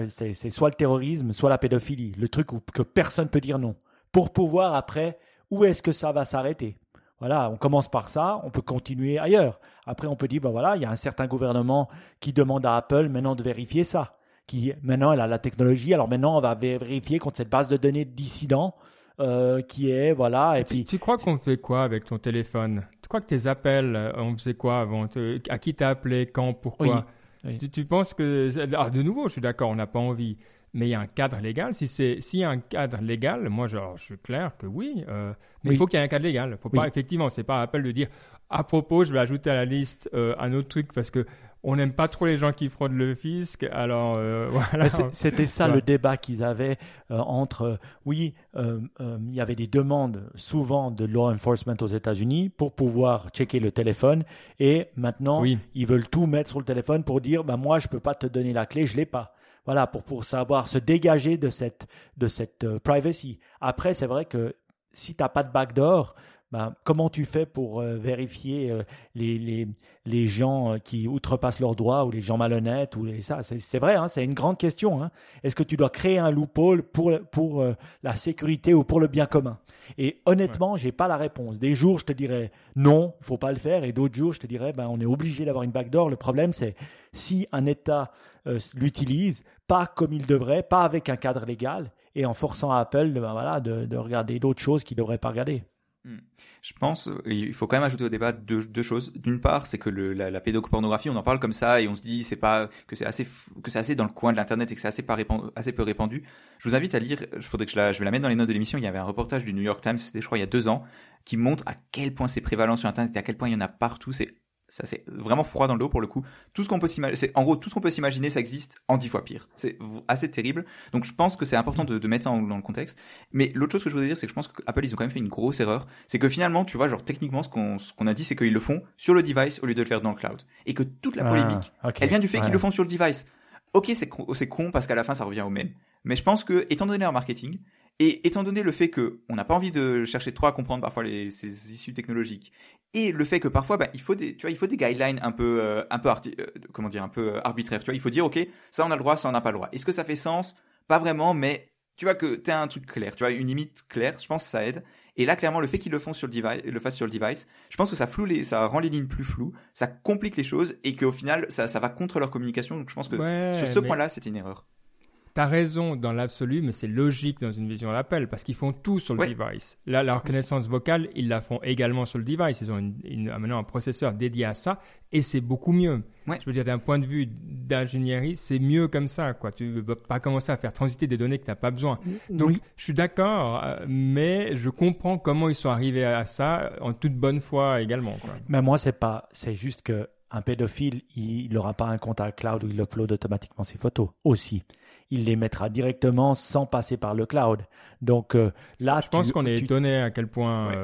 c'est soit le terrorisme, soit la pédophilie, le truc où, que personne peut dire non, pour pouvoir après, où est-ce que ça va s'arrêter? Voilà, on commence par ça, on peut continuer ailleurs. Après, on peut dire, ben voilà, il y a un certain gouvernement qui demande à Apple maintenant de vérifier ça. Qui, maintenant, elle a la technologie, alors maintenant, on va vérifier contre cette base de données dissidents euh, qui est, voilà. Et tu, puis, tu crois qu'on fait quoi avec ton téléphone? Tu crois que tes appels, euh, on faisait quoi avant? À qui t'as appelé? Quand? Pourquoi? Tu, tu, penses que. Alors, de nouveau, je suis d'accord, on n'a pas envie mais il y a un cadre légal. Si c'est s'il y a un cadre légal, moi je, suis clair que oui, euh, mais il faut qu'il y ait un cadre légal. Faut pas effectivement, c'est pas appel de dire à propos, je vais ajouter à la liste euh, un autre truc parce que on n'aime pas trop les gens qui fraudent le fisc. Alors euh, voilà. C'était ça le débat qu'ils avaient entre. oui, il y avait des demandes souvent de law enforcement aux États-Unis pour pouvoir checker le téléphone, et maintenant ils veulent tout mettre sur le téléphone pour dire, bah moi je peux pas te donner la clé, je l'ai pas voilà, pour, pour savoir se dégager de cette, de cette euh, privacy. Après, c'est vrai que si tu n'as pas de backdoor, ben, comment tu fais pour euh, vérifier euh, les, les, les, gens qui outrepassent leurs droits ou les gens malhonnêtes ou les, ça C'est vrai, hein, c'est une grande question. Hein. Est-ce que tu dois créer un loophole pour, pour la sécurité ou pour le bien commun? Et honnêtement, je j'ai pas la réponse. Des jours, je te dirais non, il faut pas le faire, et d'autres jours, je te dirais ben, on est obligé d'avoir une backdoor. Le problème, c'est si un État euh, l'utilise pas comme il devrait, pas avec un cadre légal, et en forçant Apple ben voilà, de, de regarder d'autres choses qu'il ne devrait pas regarder. Hmm. Je pense, euh, il faut quand même ajouter au débat deux, choses. D'une part, c'est que la, pédopornographie, on en parle comme ça et on se dit c'est pas que c'est assez que c'est assez dans le coin de l'internet et que c'est assez peu répandu. Je vous invite à lire. Faudrait que je, la, je vais la mettre dans les notes de l'émission. Il y avait un reportage du New York Times, c'était je crois il y a deux ans, qui montre à quel point c'est prévalent sur internet et à quel point il y en a partout. Ça c'est vraiment froid dans le dos pour le coup. Tout ce qu'on peut s'imaginer, en gros tout ce qu'on peut s'imaginer, ça existe en dix fois pire. C'est assez terrible. Donc je pense que c'est important de, mettre ça dans le contexte. Mais l'autre chose que je voudrais dire, c'est que je pense qu'Apple ils ont quand même fait une grosse erreur. C'est que finalement, tu vois, genre techniquement, ce qu'on qu'on a dit, c'est qu'ils le font sur le device au lieu de le faire dans le cloud. Et que toute la ah, polémique, elle vient du fait qu'ils le font sur le device. Ok, c'est c'est con parce qu'à la fin ça revient au même. Mais je pense que étant donné leur marketing, et étant donné le fait que on n'a pas envie de chercher trop à comprendre parfois les, ces issues technologiques, et le fait que parfois bah, il faut des, tu vois, il faut des guidelines un peu, euh, un peu euh, comment dire, un peu euh, arbitraires. Tu vois, il faut dire ok, ça on a le droit, ça on n'a pas le droit. Est-ce que ça fait sens? Pas vraiment, mais tu vois que tu as un truc clair, tu vois, une limite claire. Je pense que ça aide. Et là, clairement, le fait qu'ils le font sur le device, le fassent sur le device, je pense que ça floue les, ça rend les lignes plus floues, ça complique les choses et qu'au final, ça, ça va contre leur communication. Donc, je pense que sur ce point-là, c'était une erreur. T'as raison dans l'absolu, mais c'est logique dans une vision à l'appel parce qu'ils font tout sur le device. Là, la reconnaissance vocale, ils la font également sur le device. Ils ont une, maintenant un processeur dédié à ça et c'est beaucoup mieux. Je veux dire, d'un point de vue d'ingénierie, c'est mieux comme ça. Quoi. Tu ne vas pas commencer à faire transiter des données que tu n'as pas besoin. Donc, je suis d'accord, euh, mais je comprends comment ils sont arrivés à ça en toute bonne foi également. Mais moi, c'est pas, c'est juste que un pédophile, il n'aura pas un compte à cloud où il upload automatiquement ses photos aussi il les mettra directement sans passer par le cloud. Donc euh, là, je pense qu'on est étonné à quel point. Ouais.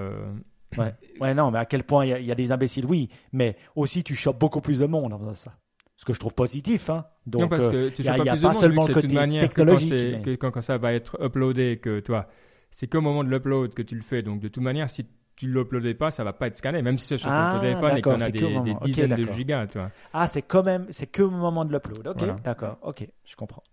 Euh, ouais. non, mais à quel point il y, a des imbéciles, oui, mais aussi tu chopes beaucoup plus de monde en faisant ça. Ce que je trouve positif, hein. Donc, non, parce que tu il n'y a, pas seulement le côté technologique. Que quand, ça va être uploadé, que toi, c'est qu'au moment de l'upload que tu le fais. Donc de toute manière, si tu ne l'uploadais pas, ça va pas être scanné, même si c'est sur ton ah, téléphone et qu'on a des, dizaines de gigas. Toi. Ah, c'est quand même, c'est que au moment de l'upload. Ok, d'accord, ok, je comprends.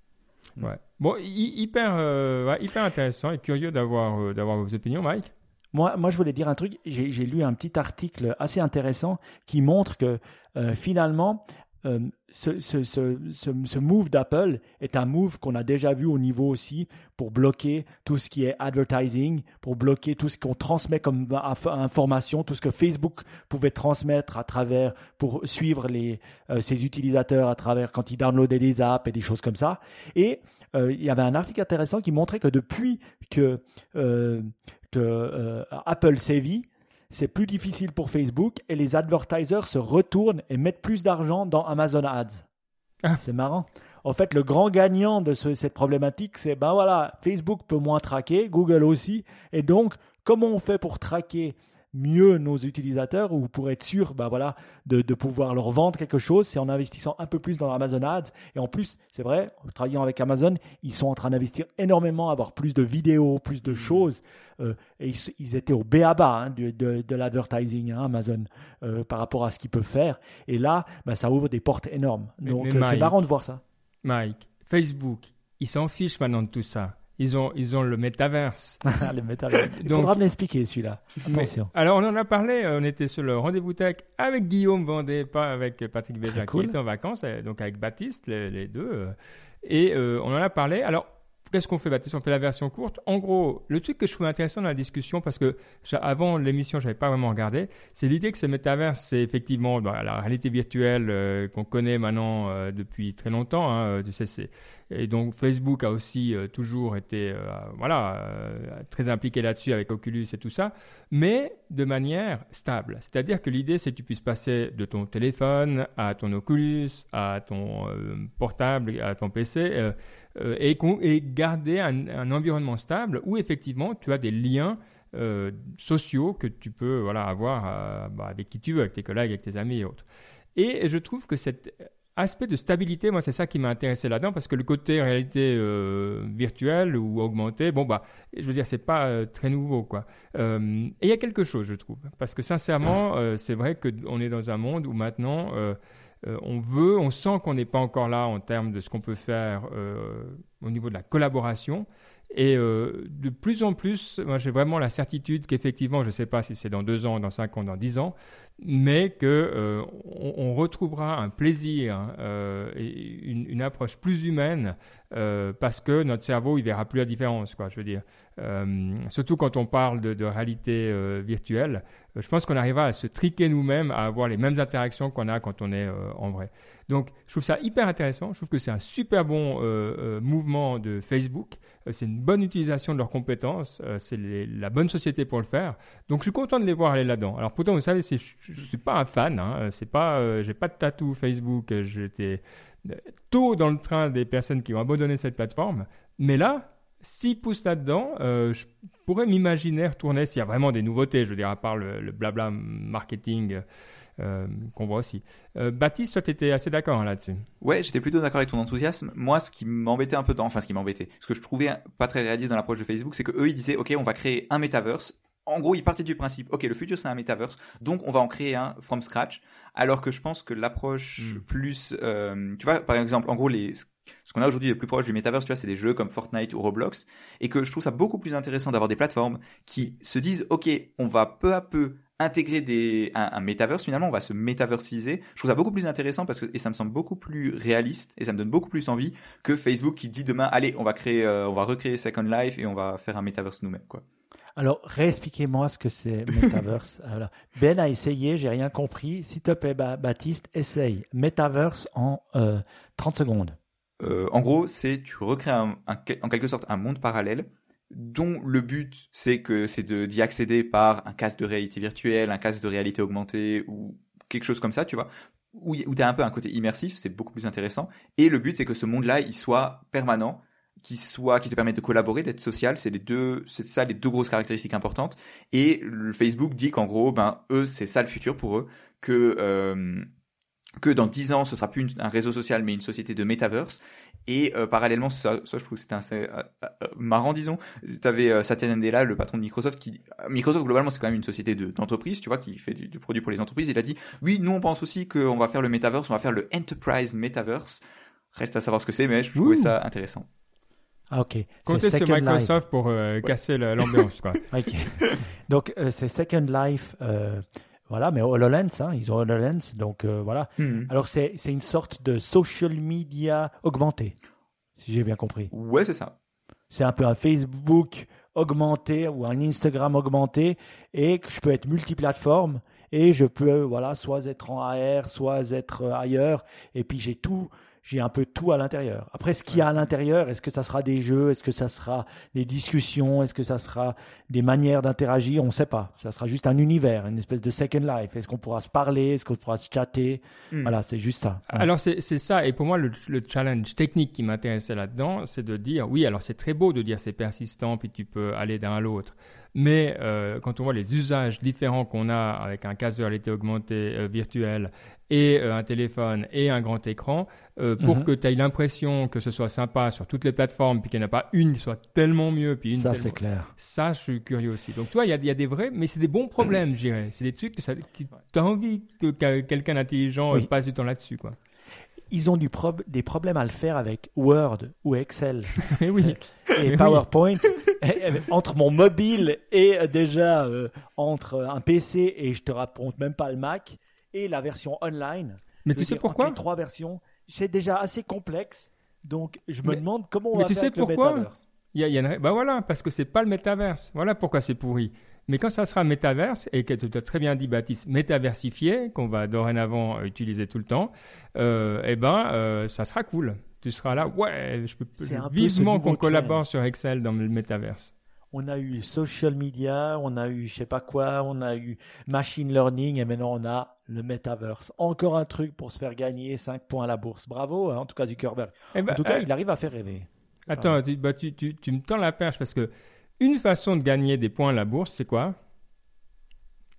Ouais. Bon, hyper, euh, hyper intéressant et curieux d'avoir euh, d'avoir vos opinions, Mike. Moi, moi, je voulais dire un truc. J'ai lu un petit article assez intéressant qui montre que euh, finalement, euh, ce, ce, ce, ce, move d'Apple est un move qu'on a déjà vu au niveau aussi pour bloquer tout ce qui est advertising, pour bloquer tout ce qu'on transmet comme information, tout ce que Facebook pouvait transmettre à travers, pour suivre les, euh, ses utilisateurs à travers quand ils downloadaient des apps et des choses comme ça. Et euh, il y avait un article intéressant qui montrait que depuis que, que Apple sévit, c'est plus difficile pour Facebook et les advertisers se retournent et mettent plus d'argent dans Amazon Ads. Ah. C'est marrant. En fait, le grand gagnant de cette problématique, c'est ben voilà, Facebook peut moins traquer, Google aussi, et donc comment on fait pour traquer mieux nos utilisateurs ou pour être sûr bah voilà, de, de pouvoir leur vendre quelque chose, c'est en investissant un peu plus dans Amazon Ads. Et en plus, c'est vrai, en travaillant avec Amazon, ils sont en train d'investir énormément, avoir plus de vidéos, plus de mmh. choses. Euh, et ils, étaient au béaba hein, de, de, de l'advertising, hein, Amazon, euh, par rapport à ce qu'ils peuvent faire. Et là, bah, ça ouvre des portes énormes. Donc c'est marrant de voir ça. Mike, Facebook, ils s'en fichent maintenant de tout ça. Ils ont, ils ont le métaverse. le métaverse. Il faudra me l'expliquer celui-là. Attention. Alors on en a parlé, on était sur le rendez-vous tech avec Guillaume Vendée, pas avec Patrick Béja qui était en vacances, euh, donc avec Baptiste, les, deux. Euh. Et euh, on en a parlé. Alors qu'est-ce qu'on fait, Baptiste? On fait la version courte. En gros, le truc que je trouve intéressant dans la discussion, parce que avant l'émission, j'avais pas vraiment regardé, c'est l'idée que ce métaverse, c'est effectivement bah, la réalité virtuelle qu'on connaît maintenant depuis très longtemps. Hein, tu sais, c'est et donc Facebook a aussi euh, toujours été euh, voilà, euh, très impliqué là-dessus avec Oculus et tout ça, mais de manière stable. C'est-à-dire que l'idée, c'est que tu puisses passer de ton téléphone à ton Oculus, à ton portable, à ton PC, et, et, garder un, environnement stable où effectivement tu as des liens sociaux que tu peux voilà, avoir bah, avec qui tu veux, avec tes collègues, avec tes amis et autres. Et je trouve que cette aspect de stabilité, moi, c'est ça qui m'a intéressé là-dedans, parce que le côté réalité euh, virtuelle ou augmentée, bon, bah, je veux dire, c'est pas euh, très nouveau, quoi. Euh, et il y a quelque chose, je trouve, parce que sincèrement, c'est vrai qu'on est dans un monde où maintenant, on veut, on sent qu'on n'est pas encore là en termes de ce qu'on peut faire au niveau de la collaboration. Et de plus en plus, moi j'ai vraiment la certitude qu'effectivement, je ne sais pas si c'est dans deux ans, dans cinq ans, dans dix ans, mais que euh, on, retrouvera un plaisir euh, et une, approche plus humaine euh, parce que notre cerveau il verra plus la différence quoi je veux dire surtout quand on parle de, réalité virtuelle je pense qu'on arrivera à se triquer nous-mêmes à avoir les mêmes interactions qu'on a quand on est en vrai Donc, je trouve ça hyper intéressant. Je trouve que c'est un super bon mouvement de Facebook. c'est une bonne utilisation de leurs compétences. c'est la bonne société pour le faire. Donc, je suis content de les voir aller là-dedans. Alors, pourtant, vous savez, je ne suis pas un fan. Hein. C'est pas, j'ai pas de tatou Facebook. J'étais tôt dans le train des personnes qui ont abandonné cette plateforme. Mais là, s'ils poussent là-dedans, euh, je pourrais m'imaginer retourner s'il y a vraiment des nouveautés, je veux dire, à part le, blabla marketing euh, qu'on voit aussi. Euh, Baptiste, toi, tu étais assez d'accord hein, là-dessus. Ouais, j'étais plutôt d'accord avec ton enthousiasme. Moi, ce qui m'embêtait un peu, dans, enfin, ce qui m'embêtait, ce que je trouvais pas très réaliste dans l'approche de Facebook, c'est que eux, ils disaient, OK, on va créer un metaverse. En gros, ils partaient du principe, OK, le futur, c'est un metaverse, donc on va en créer un from scratch. Alors que je pense que l'approche hmm. plus, tu vois, par exemple, en gros, les, ce qu'on a aujourd'hui le plus proche du metaverse, tu vois, c'est des jeux comme Fortnite ou Roblox, et que je trouve ça beaucoup plus intéressant d'avoir des plateformes qui se disent, ok, on va peu à peu intégrer des, un, un metaverse finalement, on va se metaversiser. Je trouve ça beaucoup plus intéressant parce que et ça me semble beaucoup plus réaliste et ça me donne beaucoup plus envie que Facebook qui dit demain, allez, on va créer, euh, on va recréer Second Life et on va faire un metaverse nous-mêmes, quoi. Alors, réexpliquez-moi ce que c'est Metaverse. Alors, ben a essayé, j'ai rien compris. S'il te plaît, Baptiste, essaye. Metaverse en euh, 30 secondes. Euh, en gros, c'est tu recrées en quelque sorte un monde parallèle dont le but c'est que c'est d'y accéder par un casque de réalité virtuelle, un casque de réalité augmentée ou quelque chose comme ça, tu vois, où, où tu as un peu un côté immersif, c'est beaucoup plus intéressant. Et le but c'est que ce monde-là, il soit permanent, qui soit qui te permette de collaborer, d'être social, c'est les deux, c'est ça les deux grosses caractéristiques importantes. Et Facebook dit qu'en gros, ben eux c'est ça le futur pour eux, que euh, que dans 10 ans, ce sera plus un réseau social, mais une société de metaverse. Et euh, parallèlement, ça, ça, je trouve que c'était assez euh, euh, marrant, disons. Tu avais Satya Nadella, le patron de Microsoft, qui Microsoft globalement c'est quand même une société d'entreprise, tu vois, qui fait du, produit pour les entreprises. Il a dit oui, nous on pense aussi qu'on va faire le metaverse, on va faire le enterprise metaverse. Reste à savoir ce que c'est, mais je trouvais ça intéressant. Ah, ok. Comptez sur Microsoft pour casser l'ambiance, quoi. ok. Donc, c'est Second Life. Voilà, mais HoloLens, hein, ils ont HoloLens, donc euh, voilà. Hmm. Alors c'est une sorte de social media augmenté, si j'ai bien compris. Ouais, c'est ça. C'est un peu un Facebook augmenté ou un Instagram augmenté et que je peux être multiplateforme et je peux voilà soit être en AR, soit être euh, ailleurs et puis j'ai tout j'ai un peu tout à l'intérieur. Après, ce qu'il y a à l'intérieur, est-ce que ça sera des jeux, est-ce que ça sera des discussions, est-ce que ça sera des manières d'interagir, on ne sait pas. Ça sera juste un univers, une espèce de second life. Est-ce qu'on pourra se parler, est-ce qu'on pourra se chatter hmm. Voilà, c'est juste ça. Alors c'est ça, et pour moi le, challenge technique qui m'intéressait là-dedans, c'est de dire oui, alors c'est très beau de dire c'est persistant, puis tu peux aller d'un à l'autre. Mais euh, quand on voit les usages différents qu'on a avec un casque de réalité augmentée euh, virtuelle et euh, un téléphone et un grand écran, pour mhm. que tu aies l'impression que ce soit sympa sur toutes les plateformes, puis qu'il n'y en a pas une qui soit tellement mieux, puis une Ça, c'est clair. Ça, je suis curieux aussi. Donc, toi, il y, y a, des vrais, mais c'est des bons problèmes, je dirais. C'est des trucs que, tu as envie que quelqu'un d'intelligent passe du temps là-dessus, quoi ils ont du des problèmes à le faire avec Word ou Excel et, oui. et PowerPoint. entre mon mobile et euh, déjà euh, entre un PC et je te raconte même pas le Mac et la version online. Mais tu sais pourquoi Trois versions, c'est déjà assez complexe. Donc je me demande comment on va tu faire sais avec pourquoi le metaverse. Il y a, y a bah voilà, parce que c'est pas le métaverse. Voilà pourquoi c'est pourri. Mais quand ça sera métaverse, et que tu as très bien dit, Baptiste, métaversifié, qu'on va dorénavant utiliser tout le temps, euh, eh ben, euh, ça sera cool. Tu seras là, ouais, je peux vivement qu'on collabore sur Excel dans le métaverse. On a eu social media, on a eu je sais pas quoi, on a eu machine learning et maintenant on a le metaverse. Encore un truc pour se faire gagner 5 points à la bourse. Bravo, hein, en tout cas Zuckerberg. Eh ben, en tout cas, euh, il arrive à faire rêver. Attends, bah, tu, tu, tu, me tends la perche parce que une façon de gagner des points à la bourse, c'est quoi?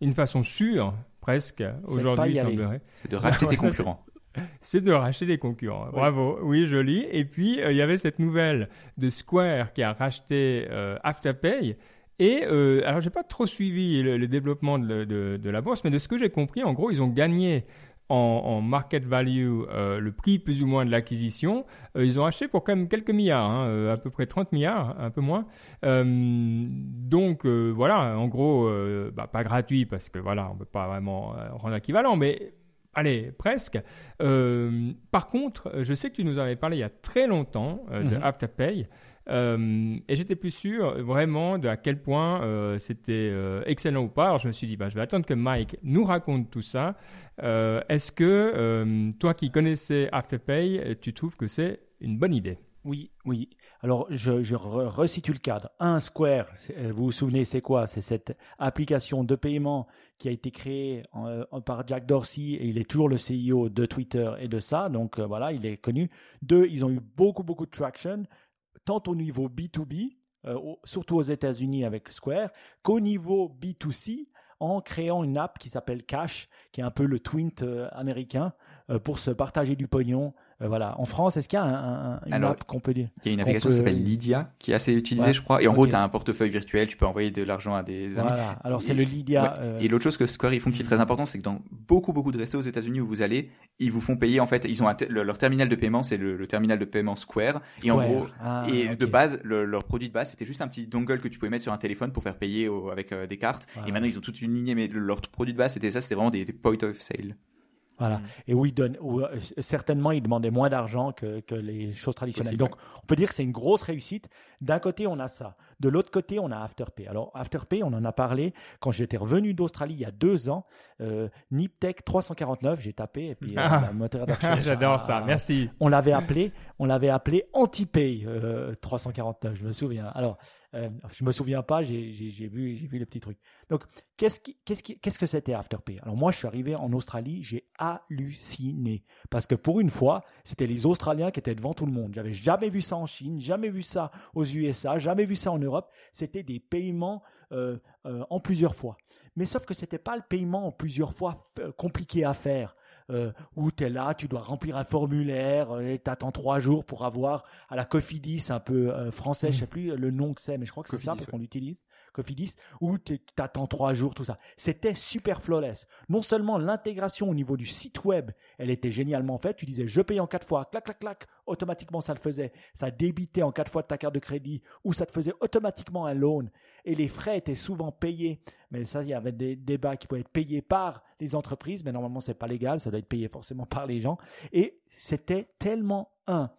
Une façon sûre, presque, aujourd'hui, semblerait. C'est de racheter des concurrents. C'est de racheter des concurrents. Bravo, oui, joli. Et puis, euh, il y avait cette nouvelle de Square qui a racheté euh, Afterpay. Et euh, alors, j'ai pas trop suivi le, développement de, de, la bourse, mais de ce que j'ai compris, en gros, ils ont gagné en, market value euh, le prix plus ou moins de l'acquisition, euh, ils ont acheté pour quand même quelques milliards, hein, euh, à peu près 30 milliards, un peu moins. donc voilà, en gros, bah, pas gratuit parce que voilà, on ne peut pas vraiment rendre équivalent, mais allez, presque. par contre, je sais que tu nous avais parlé il y a très longtemps de mm-hmm. Afterpay. Euh, et j'étais plus sûr vraiment de à quel point euh, c'était excellent ou pas. Alors je me suis dit, bah, je vais attendre que Mike nous raconte tout ça. Est-ce que toi qui connaissais Afterpay, tu trouves que c'est une bonne idée? Oui, oui. Alors, je, je resitue le cadre. Un Square, vous vous souvenez, c'est quoi? C'est cette application de paiement qui a été créée par Jack Dorsey et il est toujours le CEO de Twitter et de ça. Donc, voilà, il est connu. Deux, ils ont eu beaucoup, beaucoup de traction, tant au niveau B2B, surtout aux États-Unis avec Square, qu'au niveau B2C en créant une app qui s'appelle Cash, qui est un peu le Twint américain, pour se partager du pognon euh, voilà. En France, est-ce qu'il y a un, une app qu'on peut dire Il y a une application qui s'appelle Lydia, qui est assez utilisée, je crois. Et en gros, tu as un portefeuille virtuel, tu peux envoyer de l'argent à des amis. Voilà. Alors, c'est le Lydia. Euh, et l'autre chose que Square ils font qui est très important, c'est que dans beaucoup, beaucoup de restos aux États-Unis où vous allez, ils vous font payer, en fait, ils ont leur terminal de paiement, c'est le, terminal de paiement Square. Et en gros, ah, et de base, leur produit de base, c'était juste un petit dongle que tu pouvais mettre sur un téléphone pour faire payer avec euh, des cartes. Et maintenant, ils ont toute une lignée, mais leur produit de base, c'était ça, c'était vraiment des, des point of sale. Voilà. Mm. Et où il donne, euh, certainement, il demandait moins d'argent que, que, les choses traditionnelles. Donc, on peut dire que c'est une grosse réussite. D'un côté, on a ça. De l'autre côté, on a Afterpay. Alors, Afterpay, on en a parlé quand j'étais revenu d'Australie il y a deux ans. Euh, Niptech 349, j'ai tapé et puis euh, ah. moteur J'adore ça. Merci. On l'avait appelé, on l'avait appelé Antipay euh, 349. Je me souviens. Alors, euh, je me souviens pas, j'ai vu, le petit truc. Donc, qu'est-ce que c'était Afterpay Alors moi, je suis arrivé en Australie, j'ai halluciné parce que pour une fois, c'était les Australiens qui étaient devant tout le monde. J'avais jamais vu ça en Chine, jamais vu ça aux USA, jamais vu ça en Europe. C'était des paiements euh, euh, en plusieurs fois. Mais sauf que c'était pas le paiement en plusieurs fois euh, compliqué à faire euh, où tu es là, tu dois remplir un formulaire euh, et tu attends trois jours pour avoir à la Cofidis, un peu euh, français, je sais mm. plus le nom que c'est, mais je crois que c'est ça parce qu'on l'utilise, Cofidis, où tu attends trois jours, tout ça. C'était super flawless. Non seulement l'intégration au niveau du site web, elle était génialement faite, tu disais je paye en quatre fois, clac, clac, clac, automatiquement ça le faisait. Ça débitait en quatre fois de ta carte de crédit ou ça te faisait automatiquement un loan. Et les frais étaient souvent payés. Mais ça, il y avait des débats qui pouvaient être payés par les entreprises, mais normalement c'est pas légal, ça doit être payé forcément par les gens. Et c'était tellement un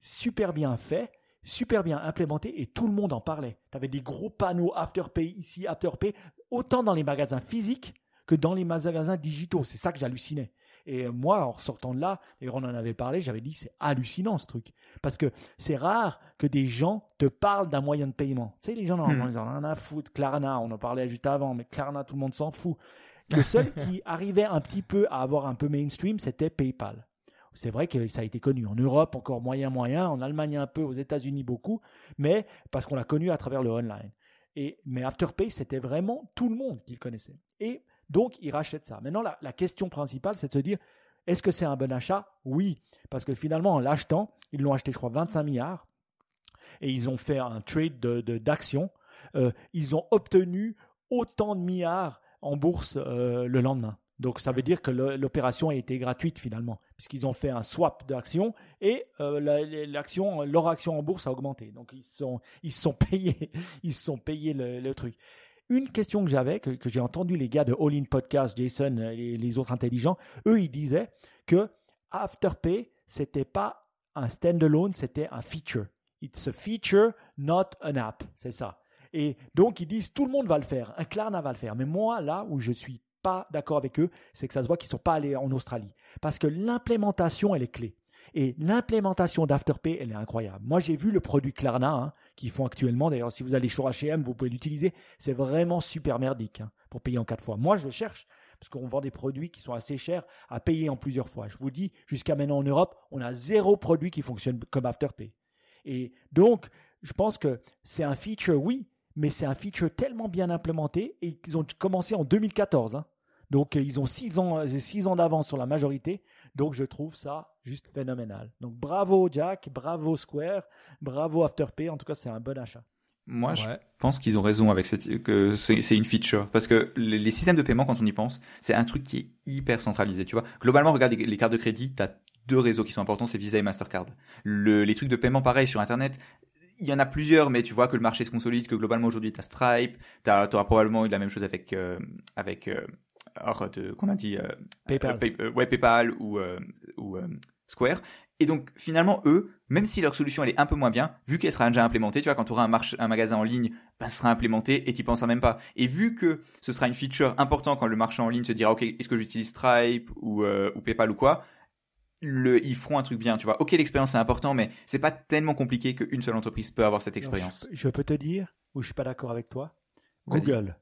super bien fait, super bien implémenté et tout le monde en parlait. Tu avais des gros panneaux Afterpay ici, Afterpay, autant dans les magasins physiques que dans les magasins digitaux. C'est ça que j'hallucinais. Et moi, en sortant de là, et on en avait parlé, j'avais dit c'est hallucinant ce truc. Parce que c'est rare que des gens te parlent d'un moyen de paiement. Tu sais, les gens, normalement, hmm. ils en ont rien à foutre. Klarna, on en parlait juste avant, mais Klarna, tout le monde s'en fout. Le seul qui arrivait un petit peu à avoir un peu mainstream, c'était PayPal. C'est vrai que ça a été connu en Europe, encore moyen moyen, en Allemagne un peu, aux États-Unis beaucoup, mais parce qu'on l'a connu à travers le online. Et, mais Afterpay, c'était vraiment tout le monde qui le connaissait. Et donc, ils rachètent ça. Maintenant, la, question principale, c'est de se dire, est-ce que c'est un bon achat? Oui, parce que finalement, en l'achetant, ils l'ont acheté, je crois, 25 milliards, et ils ont fait un trade d'actions. De, euh, ils ont obtenu autant de milliards en bourse euh, le lendemain. Donc ça veut dire que l'opération a été gratuite finalement, puisqu'ils ont fait un swap d'actions et euh, l'action, leur action en bourse a augmenté. Donc ils sont, ils sont payés, ils sont payés le truc. Une question que j'avais, que, j'ai entendu les gars de All In Podcast, Jason et les autres intelligents, eux, ils disaient que Afterpay, c'était pas un standalone, c'était un feature. It's a feature, not an app. C'est ça. Et donc, ils disent, tout le monde va le faire. Un Klarna va le faire. Mais moi, là où je suis pas d'accord avec eux, c'est que ça se voit qu'ils sont pas allés en Australie. Parce que l'implémentation, elle est clé. Et l'implémentation d'Afterpay, elle est incroyable. Moi, j'ai vu le produit Klarna hein, qu'ils font actuellement. D'ailleurs, si vous allez sur H&M, vous pouvez l'utiliser. C'est vraiment super merdique hein, pour payer en quatre fois. Moi, je cherche parce qu'on vend des produits qui sont assez chers à payer en plusieurs fois. Je vous dis, jusqu'à maintenant en Europe, on a zéro produit qui fonctionne comme Afterpay. Et donc, je pense que c'est un feature, oui, mais c'est un feature tellement bien implémenté et qu'ils ont commencé en 2014. Hein. Donc, ils ont six ans, six ans d'avance sur la majorité. Donc je trouve ça juste phénoménal. Donc bravo Jack, bravo Square, bravo Afterpay. En tout cas, c'est un bon achat. Moi, je pense qu'ils ont raison avec cette, que c'est une feature. Parce que les, systèmes de paiement, quand on y pense, c'est un truc qui est hyper centralisé. Tu vois, globalement, regarde les, cartes de crédit, tu as deux réseaux qui sont importants, c'est Visa et Mastercard. les trucs de paiement, pareil, sur Internet, il y en a plusieurs, mais tu vois que le marché se consolide, que globalement aujourd'hui, tu as Stripe, tu auras probablement eu la même chose avec, euh, avec euh, qu'on a dit euh, PayPal, euh, ouais, PayPal ou, ou Square. Et donc finalement eux, même si leur solution elle est un peu moins bien, vu qu'elle sera déjà implémentée, tu vois, quand tu auras un, un magasin en ligne, ben, ce sera implémenté et tu penseras même pas. Et vu que ce sera une feature importante quand le marchand en ligne se dira ok est-ce que j'utilise Stripe ou, euh, ou PayPal ou quoi, le, ils feront un truc bien, tu vois. Ok l'expérience c'est important, mais c'est pas tellement compliqué qu'une seule entreprise peut avoir cette expérience. Je, peux te dire où je suis pas d'accord avec toi. Google,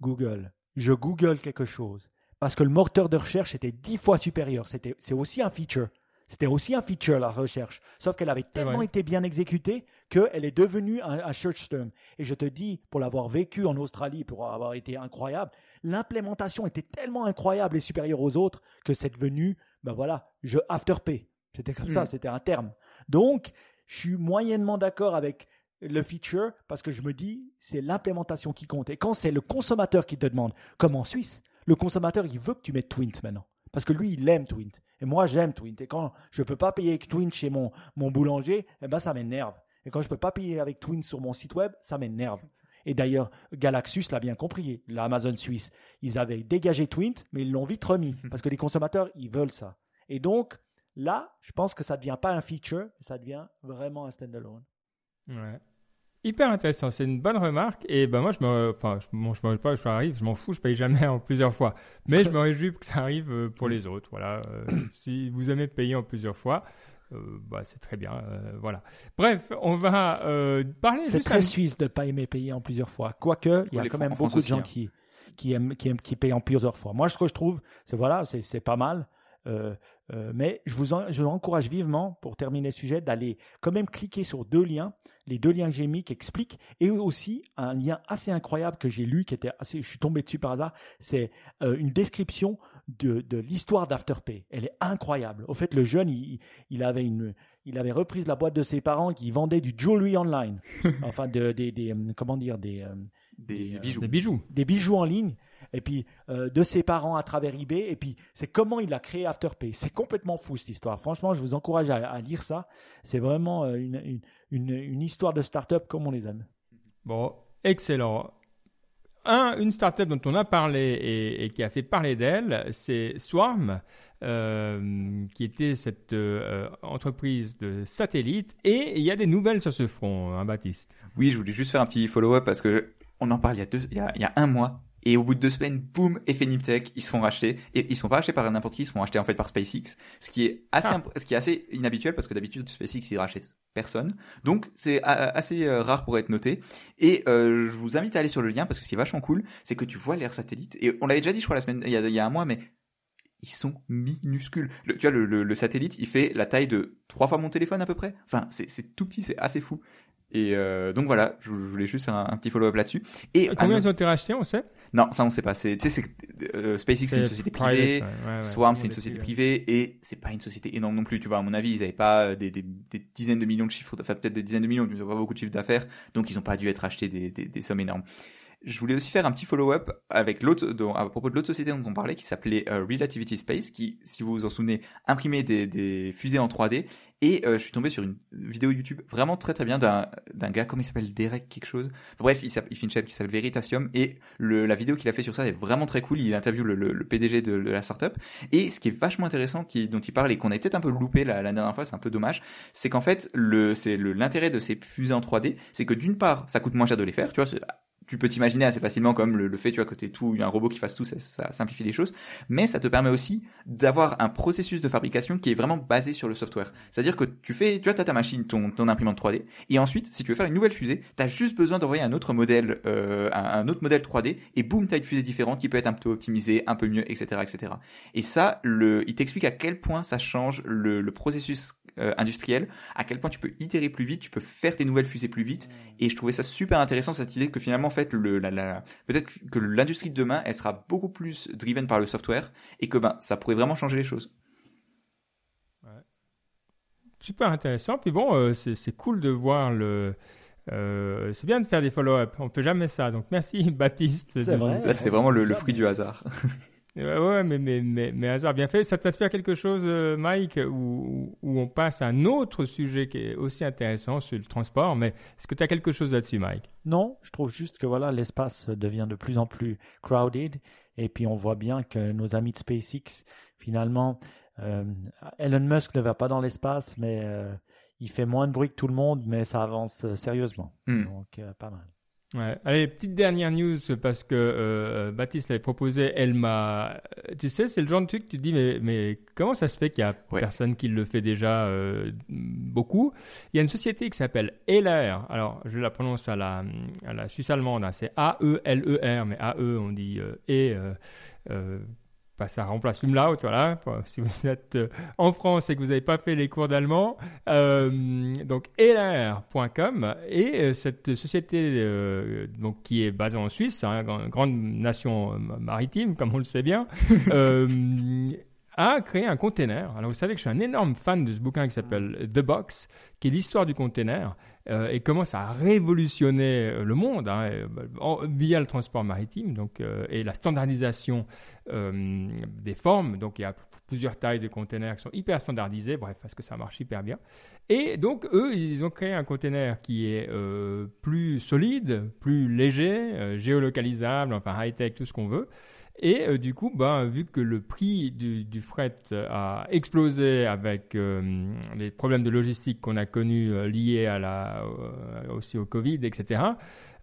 Google, je Google quelque chose parce que le moteur de recherche était dix fois supérieur. C'était c'est aussi un feature. C'était aussi un feature, la recherche. Sauf qu'elle avait tellement été bien exécutée qu'elle est devenue un, search term. Et je te dis, pour l'avoir vécu en Australie, pour avoir été incroyable, l'implémentation était tellement incroyable et supérieure aux autres que c'est devenu, ben voilà, je afterpay. C'était comme ça, hmm. c'était un terme. Donc, je suis moyennement d'accord avec le feature parce que je me dis, c'est l'implémentation qui compte. Et quand c'est le consommateur qui te demande, comme en Suisse, le consommateur, il veut que tu mettes Twint maintenant. Parce que lui, il aime Twint. Et moi, j'aime Twint. Et quand je ne peux pas payer avec Twint chez mon, mon boulanger, eh ben, ça m'énerve. Et quand je ne peux pas payer avec Twint sur mon site web, ça m'énerve. Et d'ailleurs, Galaxus l'a bien compris, l'Amazon suisse. Ils avaient dégagé Twint, mais ils l'ont vite remis. Parce que les consommateurs, ils veulent ça. Et donc, là, je pense que ça ne devient pas un feature, ça devient vraiment un standalone. Ouais. Hyper intéressant, c'est une bonne remarque. Et ben moi, je me, enfin, je, bon, je pas, je arrive, je m'en fous, je paye jamais en plusieurs fois. Mais je me réjouis que ça arrive euh, pour les autres. Voilà, euh, si vous aimez payer en plusieurs fois, euh, bah, c'est très bien. voilà. Bref, on va parler. C'est très suisse de pas aimer payer en plusieurs fois. Quoique, il y a quand même beaucoup de gens hein. qui qui aiment, qui aiment, qui payent en plusieurs fois. Moi, ce que je trouve, c'est voilà, c'est pas mal. Euh, euh, mais je vous, je vous encourage vivement, pour terminer le sujet, d'aller quand même cliquer sur deux liens, les deux liens que j'ai mis qui expliquent, et aussi un lien assez incroyable que j'ai lu, qui était assez, je suis tombé dessus par hasard, c'est euh, une description de, de l'histoire d'Afterpay. Elle est incroyable. Au fait, le jeune, il, il avait une, il avait repris la boîte de ses parents qui vendait du jewelry online, enfin de, des, des, comment dire, des, des, bijoux. des bijoux, des bijoux en ligne et puis euh, de ses parents à travers eBay, et puis c'est comment il a créé Afterpay. C'est complètement fou cette histoire. Franchement, je vous encourage à, lire ça. C'est vraiment euh, une, une, une, histoire de start-up comme on les aime. Bon, excellent. Un, une start-up dont on a parlé et, qui a fait parler d'elle, c'est Swarm, euh, qui était cette entreprise de satellite. Et il y a des nouvelles sur ce front, hein, Baptiste. Oui, je voulais juste faire un petit follow-up parce que on en parle il y a, deux, il y a, il y a un mois et au bout de deux semaines, boum, effet Niptech, ils se font racheter. Et ils sont pas rachetés par n'importe qui, ils se font racheter en fait par SpaceX. Ce qui est assez, ah. ce qui est assez inhabituel parce que d'habitude, SpaceX, ils rachètent personne. Donc, c'est assez euh, rare pour être noté. Et euh, je vous invite à aller sur le lien parce que ce qui est vachement cool, c'est que tu vois l'air satellite. Et on l'avait déjà dit, je crois, la semaine, il y a, il y a un mois, mais ils sont minuscules. tu vois, le, le, satellite, il fait la taille de trois fois mon téléphone à peu près. Enfin, c'est tout petit, c'est assez fou. Et euh, donc voilà, je, voulais juste faire un, petit follow-up là-dessus. Et combien ils ont été rachetés, on sait? Non, ça on sait pas. C'est, euh, SpaceX c'est une société privée, Swarm c'est une société privée et c'est pas une société énorme non plus. Tu vois, à mon avis, ils avaient pas des, des, dizaines de millions de chiffres, enfin peut-être des dizaines de millions, mais ils n'ont pas beaucoup de chiffres d'affaires, donc ils n'ont pas dû être achetés des sommes énormes. Je voulais aussi faire un petit follow-up avec l'autre, à propos de l'autre société dont on parlait, qui s'appelait euh, Relativity Space, qui, si vous vous en souvenez, imprimait des, des fusées en 3D. Et euh, je suis tombé sur une vidéo YouTube vraiment très très bien d'un gars, comment il s'appelle, Derek quelque chose. bref, il, il fait une chaîne qui s'appelle Veritasium et le, la vidéo qu'il a fait sur ça est vraiment très cool. Il interviewe le, le, PDG de, de, la startup. Et ce qui est vachement intéressant, qui, dont il parle et qu'on a peut-être un peu loupé la, la dernière fois, c'est un peu dommage, c'est qu'en fait, le, l'intérêt de ces fusées en 3D, c'est que d'une part, ça coûte moins cher de les faire. Tu vois, tu peux t'imaginer assez facilement comme le, fait, tu vois, que tu tout, un robot qui fasse tout, ça, simplifie les choses. Mais ça te permet aussi d'avoir un processus de fabrication qui est vraiment basé sur le software. C'est-à-dire que tu fais, tu as ta machine, ton, ton imprimante 3D, et ensuite, si tu veux faire une nouvelle fusée, tu as juste besoin d'envoyer un autre modèle, euh, un, autre modèle 3D, et boum, tu as une fusée différente qui peut être un peu optimisée, un peu mieux, etc., etc. Et ça, le, il t'explique à quel point ça change le, le processus euh, industriel, à quel point tu peux itérer plus vite, tu peux faire tes nouvelles fusées plus vite. Et je trouvais ça super intéressant cette idée que finalement, en fait, le, la, la, peut-être que l'industrie de demain, elle sera beaucoup plus driven par le software et que ben ça pourrait vraiment changer les choses. Super intéressant. Puis bon, euh, c'est cool de voir le. Euh, c'est bien de faire des follow-up. On fait jamais ça. Donc merci Baptiste. C'est vrai. Là, c'était vraiment le fruit du hasard. Ouais, mais, mais, mais, mais, hasard bien fait. Ça t'inspire quelque chose, euh, Mike, où, où, on passe à un autre sujet qui est aussi intéressant sur le transport. Mais est-ce que tu as quelque chose là-dessus, Mike? Non, je trouve juste que voilà, l'espace devient de plus en plus crowded. Et puis on voit bien que nos amis de SpaceX, finalement, Elon Musk ne va pas dans l'espace, mais il fait moins de bruit que tout le monde, mais ça avance sérieusement. Hmm. Donc, pas mal. Ouais. Allez, petite dernière news parce que euh, Baptiste avait proposé, elle m'a. Tu sais, c'est le genre de truc, tu te dis, mais, mais comment ça se fait qu'il y a personne qui le fait déjà euh, beaucoup? Il y a une société qui s'appelle Ehler. Alors, je la prononce à la, à la suisse allemande, hein. c'est A-E-L-E-R, mais A-E, on dit euh, E. Bah, ça remplace Umlaut, voilà. Si vous êtes euh, en France et que vous n'avez pas fait les cours d'allemand, euh, donc LR.com et euh, cette société donc qui est basée en Suisse, hein, grande nation maritime comme on le sait bien, a créé un container. Alors vous savez que je suis un énorme fan de ce bouquin qui s'appelle The Box, qui est l'histoire du container euh, et commence à révolutionner euh, le monde hein, euh, via le transport maritime donc, et la standardisation des formes. Donc il y a plusieurs tailles de containers qui sont hyper standardisés, bref, parce que ça marche hyper bien. Et donc, eux, ils ont créé un container qui est plus solide, plus léger, géolocalisable, enfin high-tech, tout ce qu'on veut, et euh, du coup, ben, vu que le prix du, fret a explosé avec euh, les problèmes de logistique qu'on a connus euh, liés à la, aussi au Covid, etc.,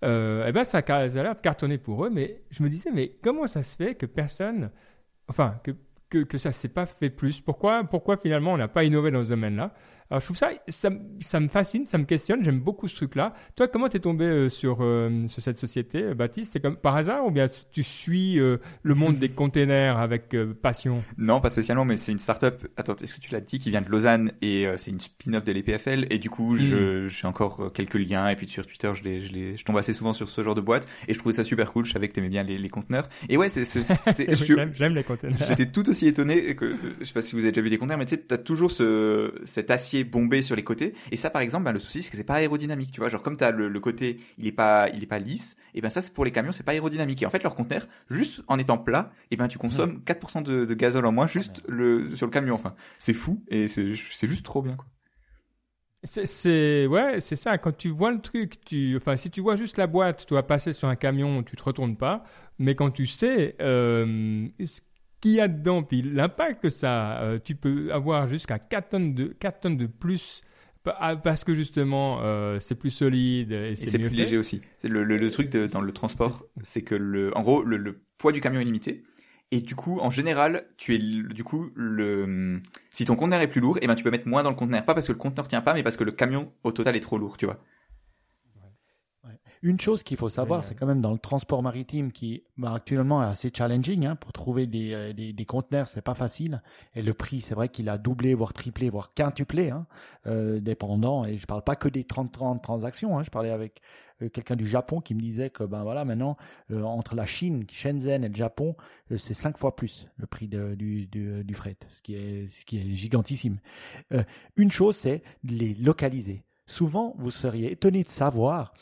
eh ben, ça, a l'air de cartonner pour eux. Mais je me disais, mais comment ça se fait que personne, enfin, que, que, que ça ne s'est pas fait plus? Pourquoi, pourquoi finalement on n'a pas innové dans ce domaine-là? Alors je trouve ça, ça, me fascine, ça me questionne, j'aime beaucoup ce truc-là. Toi, comment t'es tombé euh, sur, euh, sur cette société, euh, Baptiste? C'est comme par hasard ou bien tu suis le monde des containers avec passion? Non, pas spécialement, mais c'est une start-up. Attends, est-ce que tu l'as dit qui vient de Lausanne et c'est une spin-off de l'EPFL et du coup, hmm. j'ai encore quelques liens et puis sur Twitter, je, les, je, les, je tombe assez souvent sur ce genre de boîte et je trouvais ça super cool. Je savais que t'aimais bien les, les conteneurs. Et ouais, c'est, j'aime les conteneurs. J'étais tout aussi étonné que je sais pas si vous avez déjà vu des conteneurs, mais tu sais, t'as toujours ce cet acier bombé sur les côtés. Et ça, par exemple, ben, le souci, c'est que c'est pas aérodynamique. Tu vois, genre comme t'as le, le côté, il est pas, il est pas lisse. Et ben ça, c'est pour les camions, c'est pas aérodynamique. Et en fait, leur conteneur, juste en étant plat, et ben tu consommes 4% de, de gazole en moins juste le sur le camion. Enfin, c'est fou et c'est c'est juste trop bien quoi. C'est ouais, c'est ça. Quand tu vois le truc, tu, enfin, si tu vois juste la boîte, tu vas passer sur un camion, tu te retournes pas. Mais quand tu sais euh, qu'il y a dedans, puis l'impact que ça a, euh, tu peux avoir jusqu'à 4 tonnes de, 4 tonnes de plus ah, parce que justement euh, c'est plus solide et c'est plus léger aussi. C'est le, le, truc de, dans le transport, c'est que le, en gros le, le, poids du camion est limité et du coup en général tu es du coup le si ton conteneur est plus lourd, et eh ben tu peux mettre moins dans le conteneur, pas parce que le conteneur tient pas, mais parce que le camion au total est trop lourd, tu vois. Une chose qu'il faut savoir, c'est quand même dans le transport maritime qui bah, actuellement est assez challenging hein, pour trouver des, euh, des, des conteneurs, c'est pas facile. Et le prix, c'est vrai qu'il a doublé, voire triplé, voire quintuplé, hein, euh, dépendant. Et je parle pas que des 30-30 transactions. Hein, je parlais avec euh, quelqu'un du Japon qui me disait que ben voilà maintenant euh, entre la Chine, Shenzhen et le Japon, c'est cinq fois plus le prix de, du, du, du, fret, ce qui est ce qui est gigantissime. une chose, c'est de les localiser. Souvent, vous seriez étonné de savoir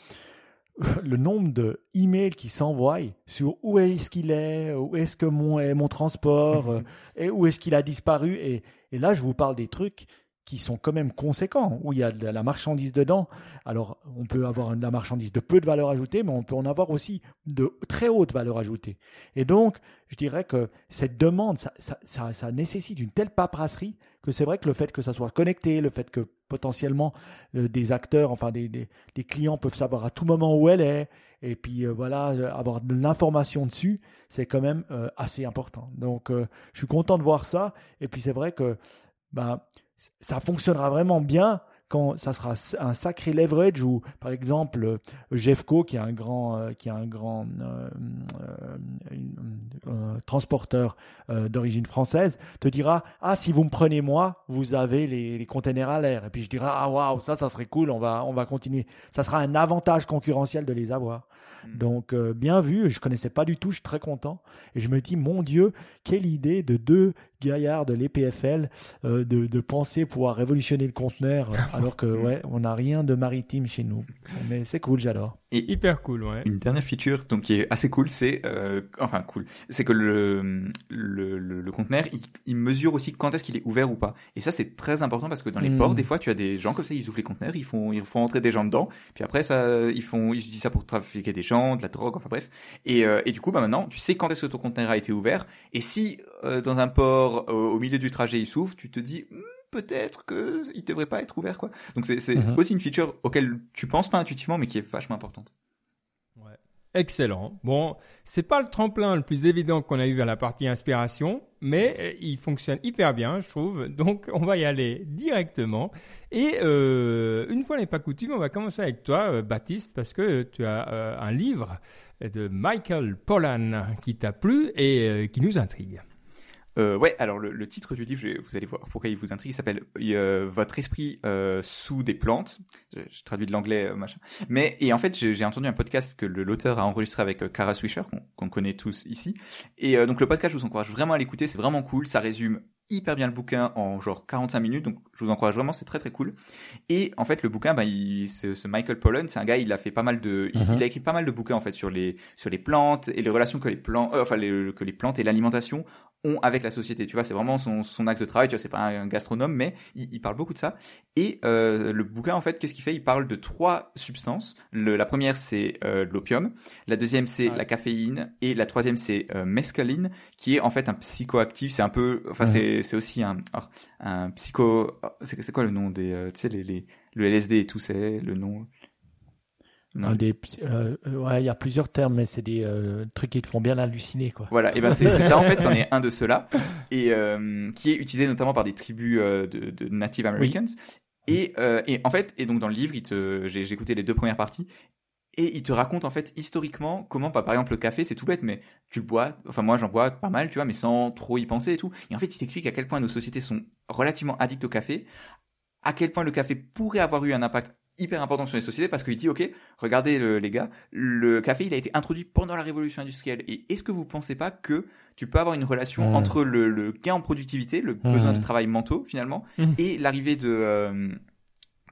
le nombre de emails qui s'envoient sur où est-ce qu'il est, où est-ce que mon, est mon transport, euh, et où est-ce qu'il a disparu. Et, et, là, je vous parle des trucs qui sont quand même conséquents, où il y a de la marchandise dedans. Alors, on peut avoir de la marchandise de peu de valeur ajoutée, mais on peut en avoir aussi de très haute valeur ajoutée. Et donc, je dirais que cette demande, ça, ça, ça, ça nécessite une telle paperasserie que c'est vrai que le fait que ça soit connecté, le fait que potentiellement euh, des acteurs, enfin des, clients peuvent savoir à tout moment où elle est, et puis euh, voilà, euh, avoir de l'information dessus, c'est quand même assez important. Donc je suis content de voir ça, et puis c'est vrai que ben, ça fonctionnera vraiment bien quand ça sera un sacré leverage où, par exemple, Jeffco, qui est un grand, euh, qui est un grand euh, euh, transporteur d'origine française, te dira ah si vous me prenez moi, vous avez les, les containers à l'air. Et puis je dirai ah waouh ça ça serait cool, on va on va continuer. Ça sera un avantage concurrentiel de les avoir. Mm. Donc euh, bien vu, je connaissais pas du tout, je suis très content. Et je me dis, mon Dieu, quelle idée de deux gaillards de l'EPFL euh, de, de, penser pouvoir révolutionner le conteneur, alors que ouais, on n'a rien de maritime chez nous. Mais c'est cool, j'adore. Et hyper cool, ouais. Une dernière feature donc qui est assez cool, c'est euh, enfin cool, c'est que le le, le, conteneur il, il, mesure aussi quand est-ce qu'il est ouvert ou pas. Et ça c'est très important parce que dans les ports hmm. des fois tu as des gens comme ça ils ouvrent les conteneurs, ils font ils font entrer des gens dedans, puis après ça ils font ils utilisent ça pour trafiquer des gens, de la drogue, enfin bref. Et euh, et du coup bah maintenant tu sais quand est-ce que ton conteneur a été ouvert. Et si euh, dans un port au milieu du trajet il s'ouvre, tu te dis peut-être que il devrait pas être ouvert quoi. Donc c'est mhm. aussi une feature auquel tu penses pas intuitivement mais qui est vachement importante. Ouais. Excellent. Bon, c'est pas le tremplin le plus évident qu'on a eu vers la partie inspiration, mais euh, il fonctionne hyper bien, je trouve. Donc on va y aller directement. Et euh, une fois n'est pas coutume, on va commencer avec toi, euh, Baptiste, parce que tu as un livre de Michael Pollan qui t'a plu et qui nous intrigue. Euh, ouais, alors le, titre du livre, vous allez voir pourquoi il vous intrigue, il s'appelle euh, Votre esprit euh, sous des plantes. Je, traduis de l'anglais, euh, machin. Mais et en fait, j'ai entendu un podcast que l'auteur a enregistré avec Kara Swisher, qu'on connaît tous ici. Et donc le podcast, je vous encourage vraiment à l'écouter, c'est vraiment cool. Ça résume hyper bien le bouquin en genre 45 minutes, donc je vous encourage vraiment, c'est très très cool. Et en fait, le bouquin, ben, il, ce, Michael Pollan, c'est un gars, il a fait pas mal de, il, uh-huh. a écrit pas mal de bouquins en fait sur les sur les plantes et les relations que les plantes, enfin que les plantes et l'alimentation ont avec la société. Tu vois, c'est vraiment son, son axe de travail. Tu vois, c'est pas un, gastronome, mais il, il, parle beaucoup de ça. Et euh, le bouquin, en fait, qu'est-ce qu'il fait? Il parle de trois substances. Le, la première, c'est euh, l'opium. La deuxième, c'est la caféine. Et la troisième, c'est euh, mescaline, qui est en fait un psychoactif. C'est un peu, enfin, c'est c'est aussi un un psycho. C'est quoi le nom des, euh, tu sais, les, les le LSD et tout, c'est le nom? Euh, ouais, il y a plusieurs termes, mais c'est des euh, trucs qui te font bien halluciner, quoi. Voilà, et ben c'est ça en fait, c'en est un de ceux-là, et euh, qui est utilisé notamment par des tribus de, de, Native Americans. Et, et en fait, et donc dans le livre, j'ai écouté les deux premières parties, et il te raconte en fait historiquement comment, par exemple, le café, c'est tout bête, mais tu le bois. Enfin, moi, j'en bois pas mal, tu vois, mais sans trop y penser et tout. Et en fait, il t'explique à quel point nos sociétés sont relativement addictes au café, à quel point le café pourrait avoir eu un impact hyper important sur les sociétés parce qu'il dit ok regardez les gars le café il a été introduit pendant la révolution industrielle et est-ce que vous pensez pas que tu peux avoir une relation mmh. entre le, gain en productivité le besoin de mmh. travail mentaux finalement mmh. et l'arrivée de euh,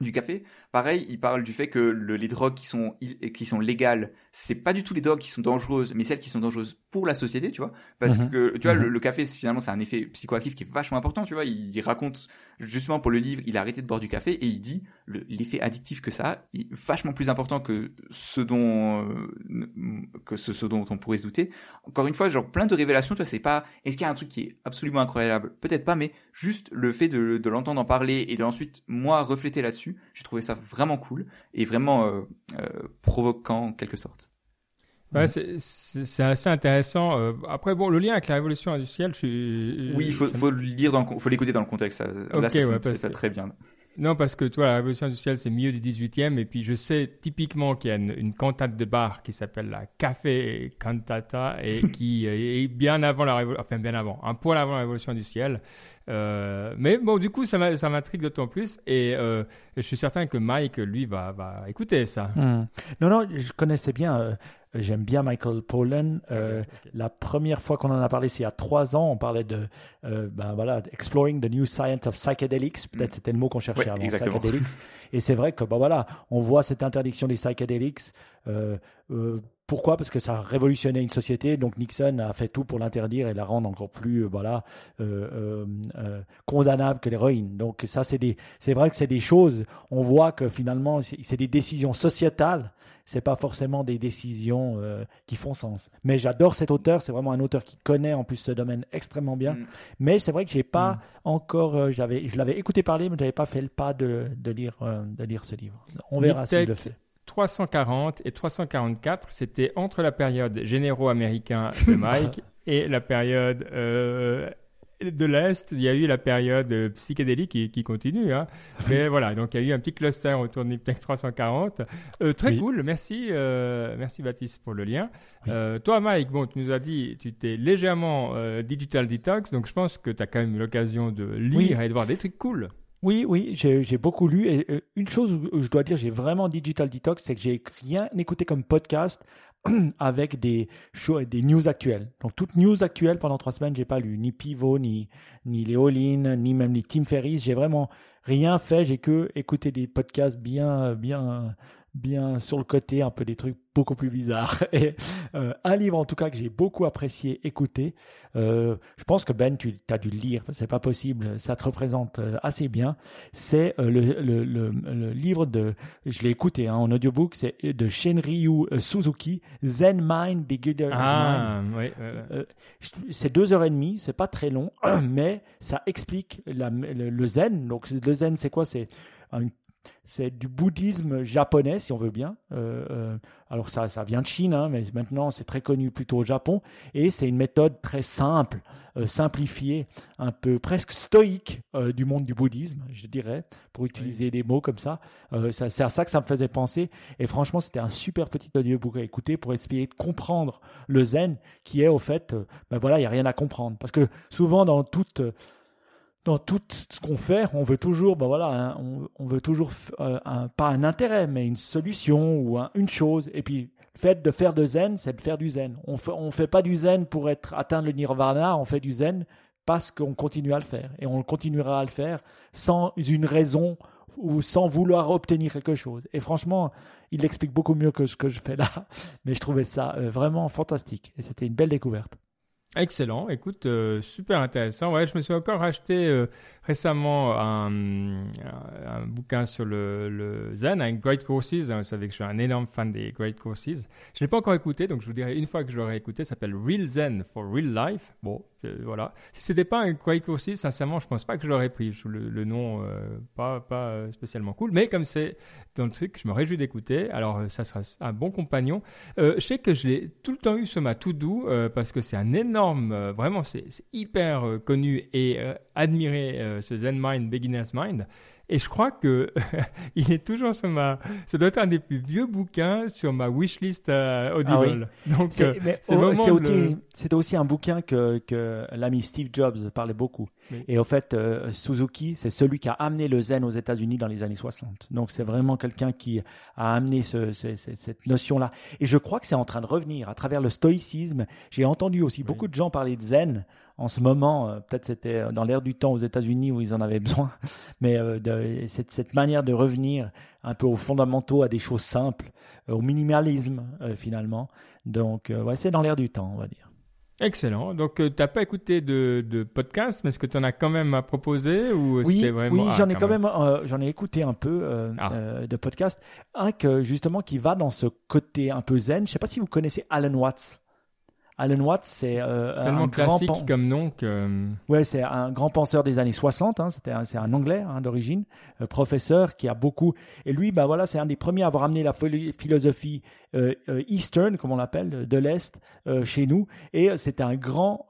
du café? Pareil, il parle du fait que le, les drogues qui sont qui sont légales, c'est pas du tout les drogues qui sont dangereuses, mais celles qui sont dangereuses pour la société, tu vois? Parce que tu vois, le, café finalement c'est un effet psychoactif qui est vachement important, tu vois? Il, raconte justement pour le livre, il a arrêté de boire du café et il dit l'effet addictif que ça a est vachement plus important que ce dont euh, que ce, dont on pourrait se douter. Encore une fois, genre plein de révélations, tu vois. C'est pas est-ce qu'il y a un truc qui est absolument incroyable, peut-être pas, mais juste le fait de, de l'entendre en parler et d'ensuite moi refléter là-dessus j'ai trouvé ça vraiment cool et vraiment euh, euh, provoquant en quelque sorte. Ouais, c'est assez intéressant. Euh, après, bon, le lien avec la révolution industrielle, je Oui, il faut, faut le lire dans faut l'écouter dans le contexte. Là, c'est ouais, très bien. Non, parce que toi, la révolution industrielle, c'est milieu du 18e, et puis je sais typiquement qu'il y a une, cantate de bar qui s'appelle la Café Cantata, et qui est bien avant la révolution, enfin bien avant, un poil avant la révolution industrielle. Euh, mais bon, du coup, ça m'intrigue d'autant plus, et euh, je suis certain que Mike, lui, va, va écouter ça. Hmm. Non, non, je connaissais bien. J'aime bien Michael Pollan. Euh, la première fois qu'on en a parlé, c'est il y a trois ans. On parlait de, euh, ben voilà, exploring the new science of psychedelics. Peut-être mm. c'était le mot qu'on cherchait avant, psychedelics. Et c'est vrai que, ben voilà, on voit cette interdiction des psychedelics. Euh, euh, pourquoi? Parce que ça a révolutionné une société. Donc Nixon a fait tout pour l'interdire et la rendre encore plus, euh, voilà, euh, condamnable que l'héroïne. Donc ça, c'est des, c'est vrai que c'est des choses. On voit que finalement, c'est des décisions sociétales. C'est pas forcément des décisions qui font sens. Mais j'adore cet auteur. C'est vraiment un auteur qui connaît en plus ce domaine extrêmement bien. Mm. Mais c'est vrai que j'ai pas mm. encore, j'avais, je l'avais écouté parler, mais j'avais pas fait le pas de, de lire, de lire ce livre. On verra s'il le fait. 340 et 344, c'était entre la période généraux américain de Mike et la période euh, de l'Est. Il y a eu la période euh, psychédélique qui, continue. Hein. Mais voilà, donc il y a eu un petit cluster autour de Niptech 340. Euh, très cool, merci, merci Baptiste pour le lien. toi Mike, bon, tu nous as dit, tu t'es légèrement digital detox, donc je pense que tu as quand même l'occasion de lire et de voir des trucs cool. Oui, oui, j'ai beaucoup lu. Euh, une chose où je dois dire, j'ai vraiment digital detox, c'est que j'ai rien écouté comme podcast avec des des news actuelles. Donc toutes news actuelles pendant trois semaines, j'ai pas lu ni Pivot, ni ni ni même les Tim Ferriss. J'ai vraiment rien fait. J'ai que écouté des podcasts bien bien bien sur le côté, un peu des trucs beaucoup plus bizarres. Et euh, un livre en tout cas que j'ai beaucoup apprécié écouter. Euh, je pense que Ben, tu as dû le lire, c'est pas possible, ça te représente euh, assez bien. C'est le, le, le, livre de, je l'ai écouté hein, en audiobook, c'est de Shenryu Suzuki, Zen Mind, Beginner's ah, Mind. Oui, c'est deux heures et demie, c'est pas très long, mais ça explique la, le, zen. Donc le zen, c'est quoi? C'est une c'est du bouddhisme japonais, si on veut bien. Euh, euh, alors ça, ça vient de Chine, hein, mais maintenant c'est très connu plutôt au Japon. Et c'est une méthode très simple, euh, simplifiée, un peu presque stoïque du monde du bouddhisme, je dirais, pour utiliser des mots comme ça. c'est à ça que ça me faisait penser. Et franchement, c'était un super petit audiobook à écouter pour essayer de comprendre le zen, qui est au fait, ben voilà, il n'y a rien à comprendre. Parce que souvent dans toute dans tout ce qu'on fait, on veut toujours, ben voilà, on, veut toujours euh, pas un intérêt, mais une solution ou une chose. Et puis, le fait de faire de zen, c'est de faire du zen. On fait, on fait pas du zen pour être atteindre le nirvana, on fait du zen parce qu'on continue à le faire. Et on continuera à le faire sans une raison ou sans vouloir obtenir quelque chose. Et franchement, il l'explique beaucoup mieux que ce que je fais là. Mais je trouvais ça euh, vraiment fantastique. Et c'était une belle découverte. Excellent, écoute, euh, super intéressant. Ouais, je me suis encore acheté euh, récemment un, bouquin sur le, Zen, un Great Courses. Vous savez que je suis un énorme fan des Great Courses. Je ne l'ai pas encore écouté, donc je vous dirai une fois que je l'aurai écouté, ça s'appelle Real Zen for Real Life. Bon, voilà. Si c'était pas un Great Courses, sincèrement, je pense pas que je l'aurais pris. Le, nom, euh, pas, pas spécialement cool, mais comme c'est dans le truc, je me réjouis d'écouter. Alors, ça sera un bon compagnon. je sais que je l'ai tout le temps eu sur ma to-do parce que c'est un énorme, vraiment, c'est hyper connu et admiré ce Zen Mind, Beginner's Mind. Et je crois que il est toujours sur ma. Ça doit être un des plus vieux bouquins sur ma wishlist euh, Audible. Ah Donc, c'est euh, aussi, aussi, un bouquin que, que l'ami Steve Jobs parlait beaucoup. Et au fait, euh, Suzuki, c'est celui qui a amené le zen aux États-Unis dans les années 60. Donc, c'est vraiment quelqu'un qui a amené ce, cette notion-là. Et je crois que c'est en train de revenir à travers le stoïcisme. J'ai entendu aussi beaucoup de gens parler de zen en ce moment, euh, peut-être c'était euh, dans l'ère du temps aux États-Unis où ils en avaient besoin, mais euh, de, cette, cette, manière de revenir un peu aux fondamentaux, à des choses simples, au minimalisme finalement. Donc, ouais, c'est dans l'ère du temps, on va dire. Excellent. Donc, tu n'as pas écouté de, de podcast, mais est-ce que tu en as quand même à proposer ou Oui, vraiment... oui ah, j'en ai quand même, j'en ai écouté un peu ah. de podcast. Un que justement qui va dans ce côté un peu zen. Je ne sais pas si vous connaissez Alan Watts. Alan Watts, c'est euh, un classique comme nom que. Euh, ouais, c'est un grand penseur des années 60. Hein, c'était c'est un Anglais hein, d'origine, euh, professeur qui a beaucoup. Et lui, bah voilà, c'est un des premiers à avoir amené la philosophie euh, Eastern, comme on l'appelle, de l'est, chez nous. Et c'était un grand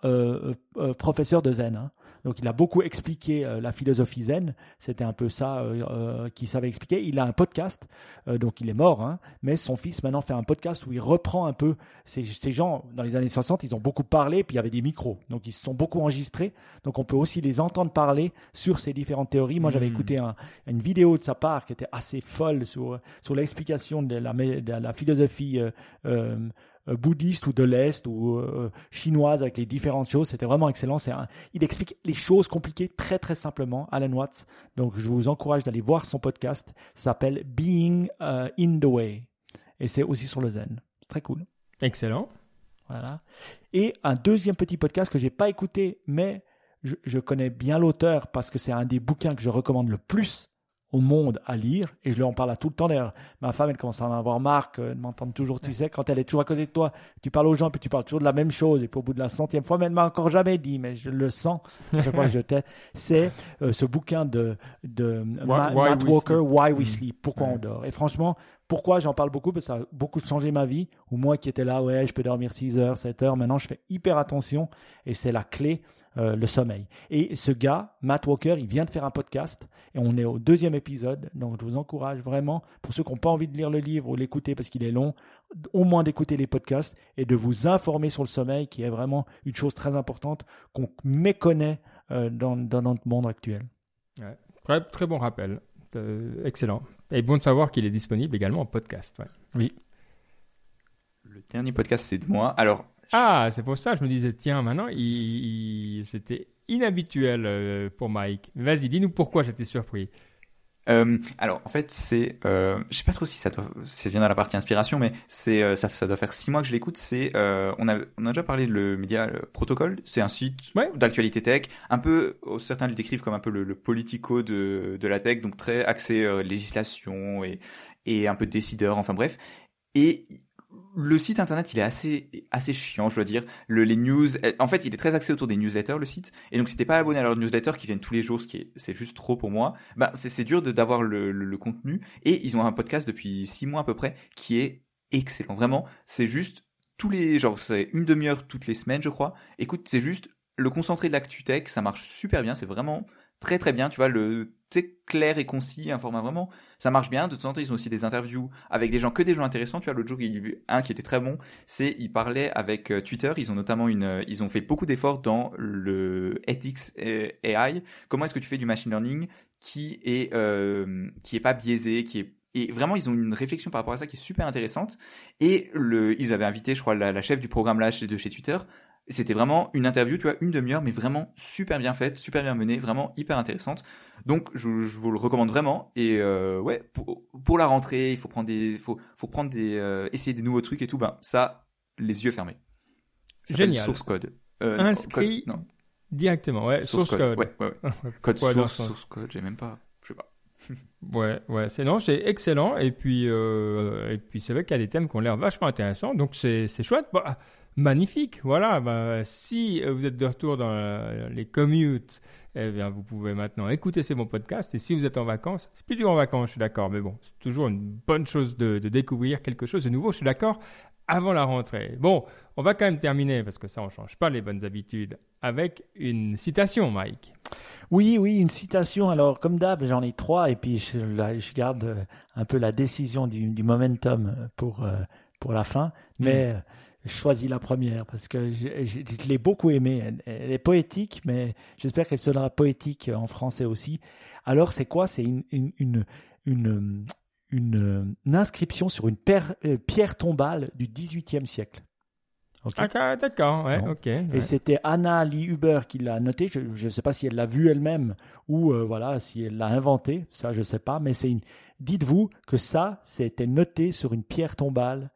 professeur de Zen. Hein. Donc il a beaucoup expliqué euh, la philosophie zen, c'était un peu ça euh, euh, qu'il savait expliquer. Il a un podcast, donc il est mort, hein, mais son fils maintenant fait un podcast où il reprend un peu ces, gens, dans les années 60, ils ont beaucoup parlé, puis il y avait des micros, donc ils se sont beaucoup enregistrés, donc on peut aussi les entendre parler sur ces différentes théories. Moi j'avais hmm. écouté une vidéo de sa part qui était assez folle sur, sur l'explication de la, de la philosophie bouddhiste ou de l'Est ou euh, chinoise avec les différentes choses. C'était vraiment excellent. C'est il explique les choses compliquées très très simplement, Alan Watts. Donc je vous encourage d'aller voir son podcast. Ça s'appelle Being euh, in the Way. Et c'est aussi sur le zen. Très cool. Excellent. Voilà. Et un deuxième petit podcast que j'ai pas écouté, mais je, je connais bien l'auteur parce que c'est un des bouquins que je recommande le plus au monde à lire et je lui en parle à tout le temps. D'ailleurs ma femme elle commence à en avoir marre de m'entendre toujours tu sais quand elle est toujours à côté de toi tu parles aux gens puis tu parles toujours de la même chose et puis au bout de la centième fois mais elle m'a encore jamais dit mais je le sens je crois que je t'ai c'est euh, ce bouquin de de Matt Walker Why We mm. Sleep pourquoi on dort. Et franchement pourquoi j'en parle beaucoup? Parce que ça a beaucoup changé ma vie. Ou moi qui étais là, ouais, je peux dormir 6 heures, 7 heures. Maintenant, je fais hyper attention et c'est la clé, euh, le sommeil. Et ce gars, Matt Walker, il vient de faire un podcast et on est au deuxième épisode. Donc, je vous encourage vraiment, pour ceux qui n'ont pas envie de lire le livre ou l'écouter parce qu'il est long, au moins d'écouter les podcasts et de vous informer sur le sommeil qui est vraiment une chose très importante qu'on méconnaît euh, dans, notre monde actuel. Très, très bon rappel. Euh, excellent. Et bon de savoir qu'il est disponible également en podcast. Oui. Le dernier podcast, c'est de moi. Alors. Ah, c'est pour ça. Je me disais, tiens, maintenant, il, c'était inhabituel euh, pour Mike. Vas-y, dis-nous pourquoi j'étais surpris. Euh, alors, en fait, c'est, euh, je sais pas trop si ça, doit, ça vient dans la partie inspiration, mais c'est, euh, ça, ça doit faire six mois que je l'écoute. C'est, euh, on a, on a déjà parlé de le média le Protocol. C'est un site d'actualité tech, un peu, oh, certains le décrivent comme un peu le, le politico de, de la tech, donc très axé euh, législation et, et un peu décideur. Enfin bref. Et le site internet, il est assez assez chiant, je dois dire. Le, les news, en fait, il est très axé autour des newsletters, le site. Et donc, si t'es pas abonné à leur newsletter qui viennent tous les jours, ce qui est c'est juste trop pour moi, bah c'est dur d'avoir le, le, contenu. Et ils ont un podcast depuis six mois à peu près qui est excellent. Vraiment, c'est juste tous les genre c'est une demi-heure toutes les semaines, je crois. Écoute, c'est juste le concentré de l'actu tech, ça marche super bien. C'est vraiment très très bien. Tu vois, le c'est clair et concis, un format vraiment, ça marche bien. De temps en temps, ils ont aussi des interviews avec des gens, que des gens intéressants. Tu vois, l'autre jour, il, un qui était très bon, c'est ils parlaient avec euh, Twitter. Ils ont notamment une, euh, ils ont fait beaucoup d'efforts dans le ethics AI. Comment est-ce que tu fais du machine learning qui est euh, qui est pas biaisé, qui est et vraiment, ils ont une réflexion par rapport à ça qui est super intéressante. Et le, ils avaient invité, je crois, la, la chef du programme là de chez Twitter c'était vraiment une interview, tu vois, une demi-heure, mais vraiment super bien faite, super bien menée, vraiment hyper intéressante. Donc, je, vous le recommande vraiment. Et euh, ouais, pour, la rentrée, il faut prendre des, faut, faut prendre des, euh, essayer des nouveaux trucs et tout. Ben ça, les yeux fermés. Génial. Source code. Euh, Inscrit non. directement, ouais. Source, code. Ouais, ouais, code source, source code. J'ai même pas, je sais pas. ouais, ouais, c'est non, c'est excellent. Et puis, euh, et puis c'est vrai qu'il y a des thèmes qui ont l'air vachement intéressants. Donc c'est, c'est chouette. Bah, magnifique. Voilà, bah, si vous êtes de retour dans les commutes, eh bien, vous pouvez maintenant écouter ces bons podcasts. Et si vous êtes en vacances, c'est plus dur en vacances, je suis d'accord, mais bon, c'est toujours une bonne chose de, découvrir quelque chose de nouveau, je suis d'accord, avant la rentrée. Bon, on va quand même terminer, parce que ça, on ne change pas les bonnes habitudes, avec une citation, Mike. Oui, oui, une citation. Alors, comme d'hab, j'en ai trois, et puis je, je, garde euh, un peu la décision du, du momentum pour, euh, pour la fin. Mais. Hmm je choisis la première parce que je, l'ai beaucoup aimée. Elle, est poétique, mais j'espère qu'elle sera poétique en français aussi. Alors, c'est quoi? C'est une, une, une, une, inscription sur une euh, pierre tombale du XVIIIe siècle. Ah, d'accord, ouais, ok. Et c'était Anna Lee Huber qui l'a noté. Je ne sais pas si elle l'a vu elle-même ou euh, voilà si elle l'a inventé. Ça, je ne sais pas. Mais c'est une. Dites-vous que ça, c'était noté sur une pierre tombale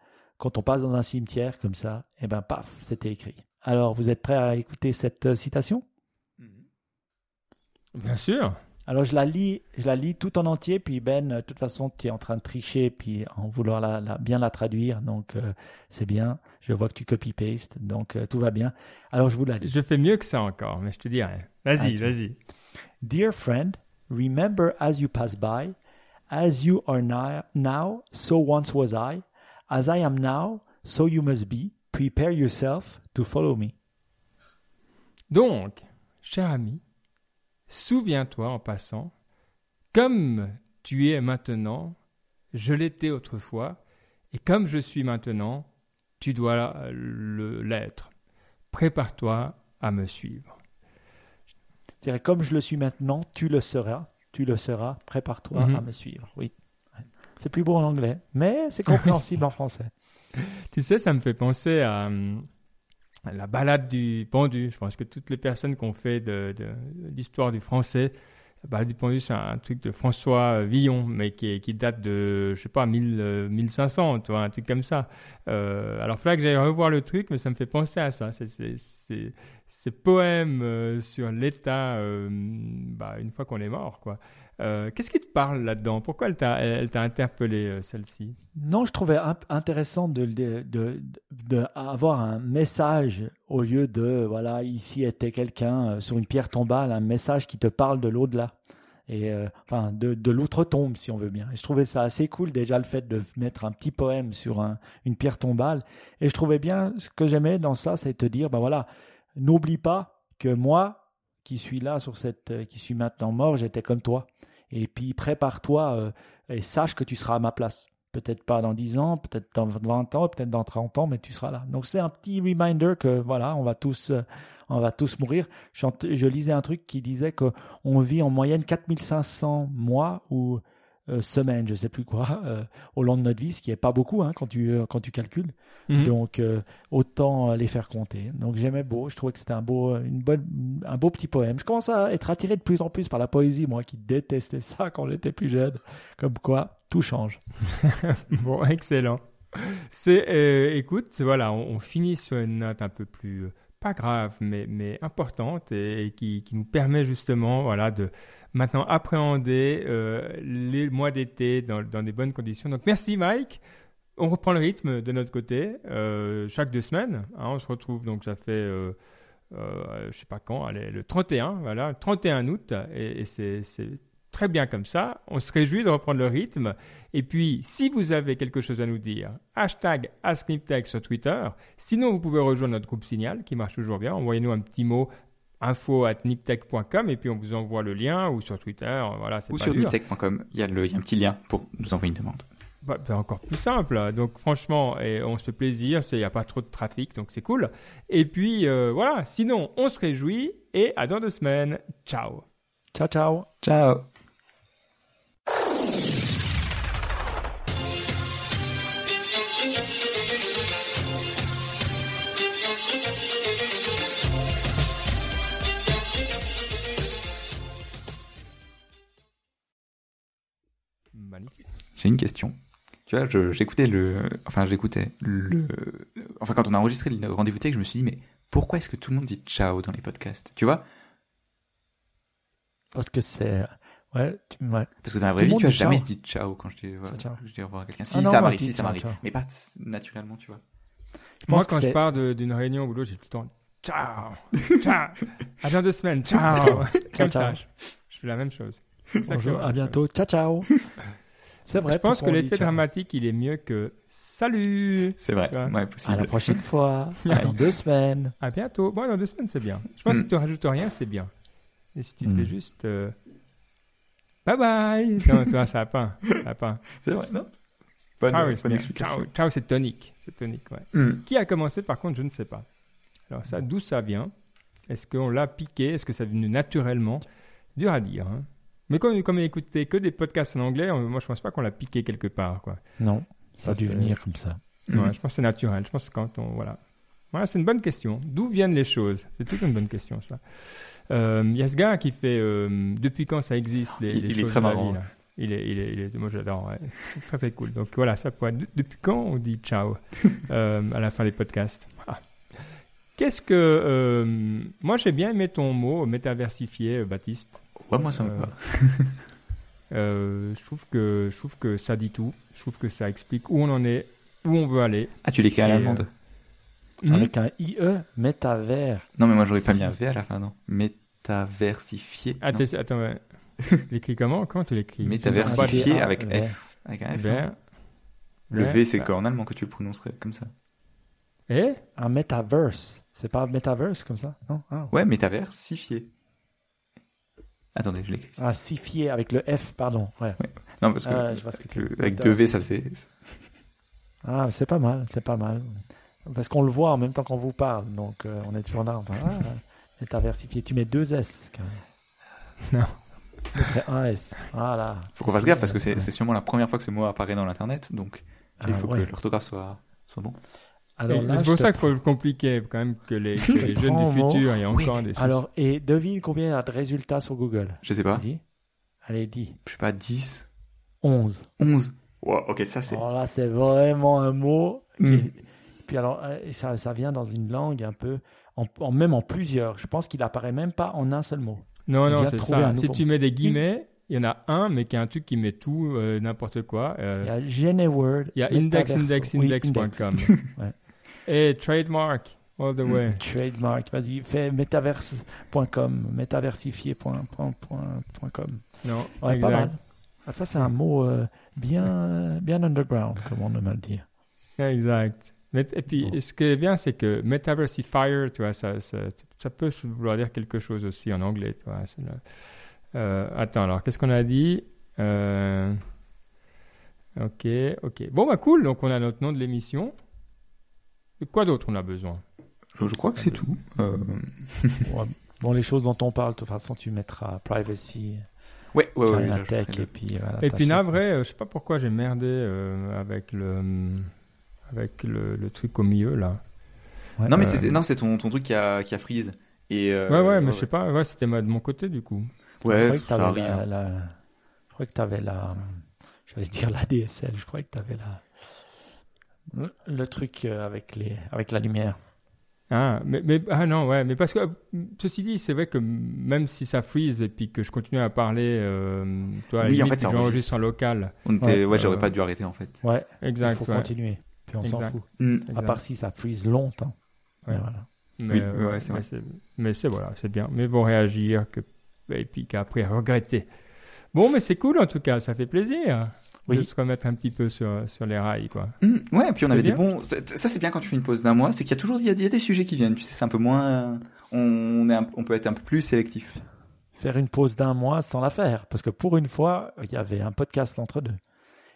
quand on passe dans un cimetière comme ça, et eh ben paf, c'était écrit. Alors, vous êtes prêts à écouter cette euh, citation? Mm-hmm. Bien sûr. Alors je la lis, je la lis tout en entier, puis Ben, de toute façon, tu es en train de tricher, puis en vouloir la, bien la traduire, donc euh, c'est bien. Je vois que tu copy-paste, donc euh, tout va bien. Alors je vous la lis. Je fais mieux que ça encore, mais je te dirai. Vas-y, vas-y. Dear friend, remember as you pass by, as you are now, so once was I. As I am now, so you must be. Prepare yourself to follow me. Donc, cher ami, souviens-toi en passant, comme tu es maintenant, je l'étais autrefois, et comme je suis maintenant, tu dois l'être. Prépare-toi à me suivre. Je dirais, comme je le suis maintenant, tu le seras. Tu le seras. Prépare-toi mhm. à me suivre. Oui. C'est plus beau en anglais, mais c'est compréhensible en français. Tu sais, ça me fait penser à, la balade du pendu. Je pense que toutes les personnes qui ont fait de, l'histoire du français, la balade du pendu, c'est un truc de François Villon, mais qui, qui date de, je sais pas, 1000, 1500, tu vois, un truc comme ça. Euh, alors, il faudrait que j'aille revoir le truc, mais ça me fait penser à ça. C'est ces poèmes euh, sur l'État, euh, bah, une fois qu'on est mort, quoi. Euh, qu'est-ce qui te parle là-dedans? Pourquoi elle t'a, elle, interpellé, celle-ci? Non, je trouvais intéressant de, de, de, avoir un message au lieu de, voilà, ici était quelqu'un sur une pierre tombale, un message qui te parle de l'au-delà. Et enfin, de, de l'outre-tombe, si on veut bien. Et je trouvais ça assez cool, déjà, le fait de mettre un petit poème sur un, une pierre tombale. Et je trouvais bien, ce que j'aimais dans ça, c'est te dire, ben voilà, n'oublie pas que moi, qui suis là sur cette, euh, qui suis maintenant mort, j'étais comme toi. Et puis prépare-toi euh, et sache que tu seras à ma place. Peut-être pas dans 10 ans, peut-être dans 20 ans, peut-être dans 30 ans, mais tu seras là. Donc c'est un petit reminder que voilà, on va tous, euh, on va tous mourir. Je, lisais un truc qui disait qu'on vit en moyenne 4500 mois ou euh, semaines, je sais plus quoi, euh, au long de notre vie, ce qui est pas beaucoup hein, quand tu euh, quand tu calcules. Mhm. Donc autant les faire compter. Donc j'aimais beau, je trouvais que c'était un beau une bonne un beau petit poème. Je commence à être attiré de plus en plus par la poésie, moi qui détestais ça quand j'étais plus jeune. Comme quoi, tout change. bon, excellent. C'est écoute, voilà, on, on, finit sur une note un peu plus pas grave, mais mais importante et, qui, qui nous permet justement, voilà, de maintenant appréhender euh, les mois d'été dans, des bonnes conditions. Donc merci Mike. On reprend le rythme de notre côté euh, chaque deux semaines. Hein, on se retrouve donc ça fait euh, euh, je sais pas quand, allez, le 31, voilà, 31 août et, et c'est très bien comme ça. On se réjouit de reprendre le rythme. Et puis, si vous avez quelque chose à nous dire, hashtag AskNipTech sur Twitter. Sinon, vous pouvez rejoindre notre groupe Signal qui marche toujours bien. Envoyez-nous un petit mot info at niptech.com et puis on vous envoie le lien ou sur Twitter. Voilà, ou sur niptech.com, il y, a un petit lien pour nous envoyer une demande. Bah, bah, encore plus simple. Donc franchement, et on se fait plaisir, il n'y a pas trop de trafic, donc c'est cool. Et puis euh, voilà, sinon on se réjouit et à dans deux semaines. Ciao. Ciao, ciao. Ciao. J'ai une question. Tu vois, j'écoutais le, enfin j'écoutais le, enfin quand on a enregistré le rendez-vous tech, je me suis dit mais pourquoi est-ce que tout le monde dit ciao dans les podcasts Tu vois? Parce que c'est Ouais, ouais. Parce que dans la vraie vie, tu as jamais dit ciao quand je dis, voilà, je dis au revoir à quelqu'un. Si, ah ça m'arrive, si, ça m'arrive. Mais pas naturellement, tu vois. Moi, quand je pars d'une réunion au boulot, j'ai tout le temps ciao, ciao, à dans deux semaines, ciao. Comme ça, je, fais la même chose. Bonjour, à bientôt, ciao, ciao. C'est vrai. Je pense que l'effet dramatique, il est mieux que salut. C'est vrai. Ouais, possible. À la prochaine fois. dans deux semaines. À bientôt. Bon, dans deux semaines, c'est bien. Je pense que si tu rajoutes rien, c'est bien. Et si tu fais hmm. juste euh, bye bye, non, toi, ça n'a pas. Ça pas. C'est vrai, non? Bonne, ciao, bonne explication. Ciao, ciao c'est tonique. C'est tonique, ouais. Hmm. Qui a commencé, par contre, je ne sais pas. Alors ça, d'où ça vient? Est-ce qu'on l'a piqué? Est-ce que ça venu naturellement? Dur à dire. Hein. Mais comme, comme il écoutait que des podcasts en anglais, moi je pense pas qu'on l'a piqué quelque part. Quoi. Non, ça, a dû venir comme ça. Ouais, Je pense que c'est naturel. Je pense que quand on. Voilà. Voilà, c'est une bonne question. D'où viennent les choses? C'est toute une bonne question, ça. Euh, il y a ce gars qui fait. Euh, depuis quand ça existe les, il, les il est très marrant. il est, il est, il est, moi j'adore, ouais. très très cool. Donc voilà, ça pourrait. Depuis quand on dit ciao euh, à la fin des podcasts? Ah. Qu'est-ce que. moi j'ai bien aimé ton mot métaversifié, Baptiste. Ouais, moi ça me va. Euh, je trouve que je trouve que ça dit tout. Je trouve que ça explique où on en est, où on veut aller. Ah, tu l'écris à l'allemande euh, Avec un IE, métavers. Non, mais moi j'aurais pas mis un V à la fin, non. Métaversifié. Ah, attends, ouais. tu l'écris comment? Comment tu l'écris? Métaversifié avec F. Avec un F. Le V, c'est qu'en allemand que tu le prononcerais comme ça. Et? Un metaverse. C'est pas metaverse comme ça non? Ah. Ouais, métaversifié. Attendez, je l'écris. Ah, sifié avec le F, pardon. Ouais. Non, parce que, ah, je vois ce que avec deux V, ça faisait. Ah, c'est pas mal, c'est pas mal. Parce qu'on le voit en même temps qu'on vous parle, donc euh, on est toujours là. Enfin, ah. Tu mets deux S. Quand Non. un S. Voilà. Faut qu'on fasse gaffe parce que c'est sûrement la première fois que ce mot apparaît dans l'internet, donc il faut que l'orthographe soit, soit bon c'est pour ça qu'il faut le compliquer quand même que les, jeunes du futur aient encore des Alors, et devine combien il y a de résultats sur Google? Je sais pas. Vas-y. Allez, dis. Je sais pas, 10 11. 11. ok, ça c'est. Alors là, c'est vraiment un mot. Hmm. Puis alors, euh, ça, ça vient dans une langue un peu, en, même en plusieurs. Je pense qu'il apparaît même pas en un seul mot. Non, non, c'est ça. Si tu mets des guillemets, il y en a un, mais qui a un truc qui met tout, euh, n'importe quoi. Euh, il y a GeneWord. Il y a indexindexindex.com. ouais. Et trademark, all the way. Mm, trademark, vas-y, fais metaverse.com, metaversifié.com. Non, ouais, pas mal. Ah, ça, c'est un mot euh, bien, bien underground, comme on aime le dire. Exact. Et puis, ce qui est bien, c'est que metaversifier, tu vois, ça, ça, ça, peut vouloir dire quelque chose aussi en anglais, tu vois. Euh, attends, alors, qu'est-ce qu'on a dit? Euh, Ok, ok. Bon, bah cool, donc on a notre nom de l'émission. Quoi d'autre on a besoin? Je, crois que c'est tout. Euh, bon, les choses dont on parle, de toute façon, tu mettras privacy. Ouais, ouais, ouais. Là, je Tech, et puis voilà. Et puis ça, navré, euh, je sais pas pourquoi j'ai merdé euh, avec le avec le, le truc au milieu là. Ouais. Non, mais Euh, c'est non, c'est ton, ton truc qui a, qui a freeze. Et, euh, ouais, ouais, mais je sais pas, ouais, c'était de mon côté du coup. Je Ouais, croyais que t'avais la, la- Je croyais que t'avais la. J'allais dire la DSL. Je croyais que t'avais la. Le truc euh, avec les avec la lumière. Ah, mais, mais ah non, ouais, mais parce que ceci dit, c'est vrai que même si ça freeze et puis que je continue à parler, euh, toi, Oui, en fait, j'enregistre enregistre. en local. On était, ouais, Ouais, j'aurais euh, pas dû arrêter en fait. Ouais. Exact. il faut ouais. continuer. Puis on s'en fout. Mm. À part si ça freeze longtemps. Ouais. Mais voilà. Mais, Oui, euh, ouais, c'est mais vrai. c'est- Mais c'est voilà, c'est bien. Mais bon, réagir que, et puis qu'après regretter. Bon, mais c'est cool en tout cas, ça fait plaisir Oui. de se remettre un petit peu sur, sur les rails, quoi. Mm. Ouais, et puis on avait des bons. Ça, c'est bien quand tu fais une pause d'un mois, c'est qu'il y a toujours il y a, il y a des sujets qui viennent. Tu sais, c'est un peu moins. On, est un- on peut être un peu plus sélectif. Faire une pause d'un mois sans la faire. Parce que pour une fois, il y avait un podcast entre deux.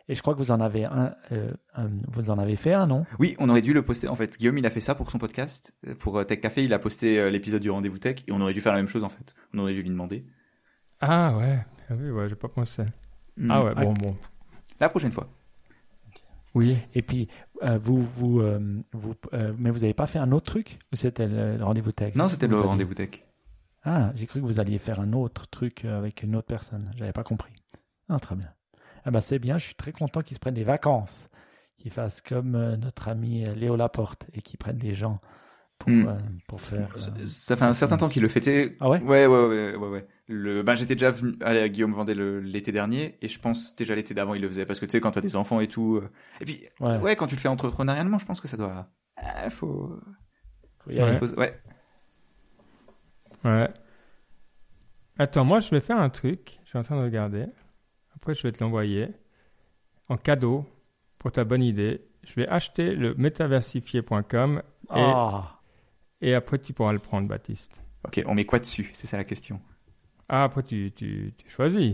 Et je crois que vous en avez un, euh, un- vous en avez fait un, non? Oui, on aurait dû le poster. En fait, Guillaume, il a fait ça pour son podcast. Pour euh, Tech Café, il a posté euh, l'épisode du rendez-vous tech et on aurait dû faire la même chose en fait. On aurait dû lui demander. Ah ouais, ah oui, ouais, j'ai pas pensé. Mm. Ah ouais, Ah, bon, bon. La prochaine fois. Oui. Et puis, euh, vous, vous, euh, vous, euh, mais vous n'avez pas fait un autre truc? Ou c'était le, rendez-vous tech? Non, c'était le rendez-vous tech. Ah, j'ai cru que vous alliez faire un autre truc avec une autre personne. J'avais pas compris. Ah, très bien. Ah ben c'est bien, je suis très content qu'ils se prennent des vacances. Qu'ils fassent comme notre ami Léo Laporte et qu'ils prennent des gens pour, Mm. euh, pour faire... Ça, euh, ça fait un certain temps qu'il le sais. Ah ouais? Ouais, ouais, ouais, ouais, ouais. Le, ben, j'étais déjà venu à Guillaume Vendée l'été dernier et je pense déjà l'été d'avant il le faisait parce que tu sais quand t'as des enfants et tout. euh, Et puis Ouais. ouais. quand tu le fais entrepreneurialement, je pense que ça doit. Ah, faut. faut y aller. Ouais. Attends, moi je vais faire un truc. Je suis en train de regarder. Après, je vais te l'envoyer en cadeau pour ta bonne idée. Je vais acheter le métaversifié.com et, Ah, et après tu pourras le prendre, Baptiste. Ok, on met quoi dessus? C'est ça la question. Ah, après tu, tu, tu choisis.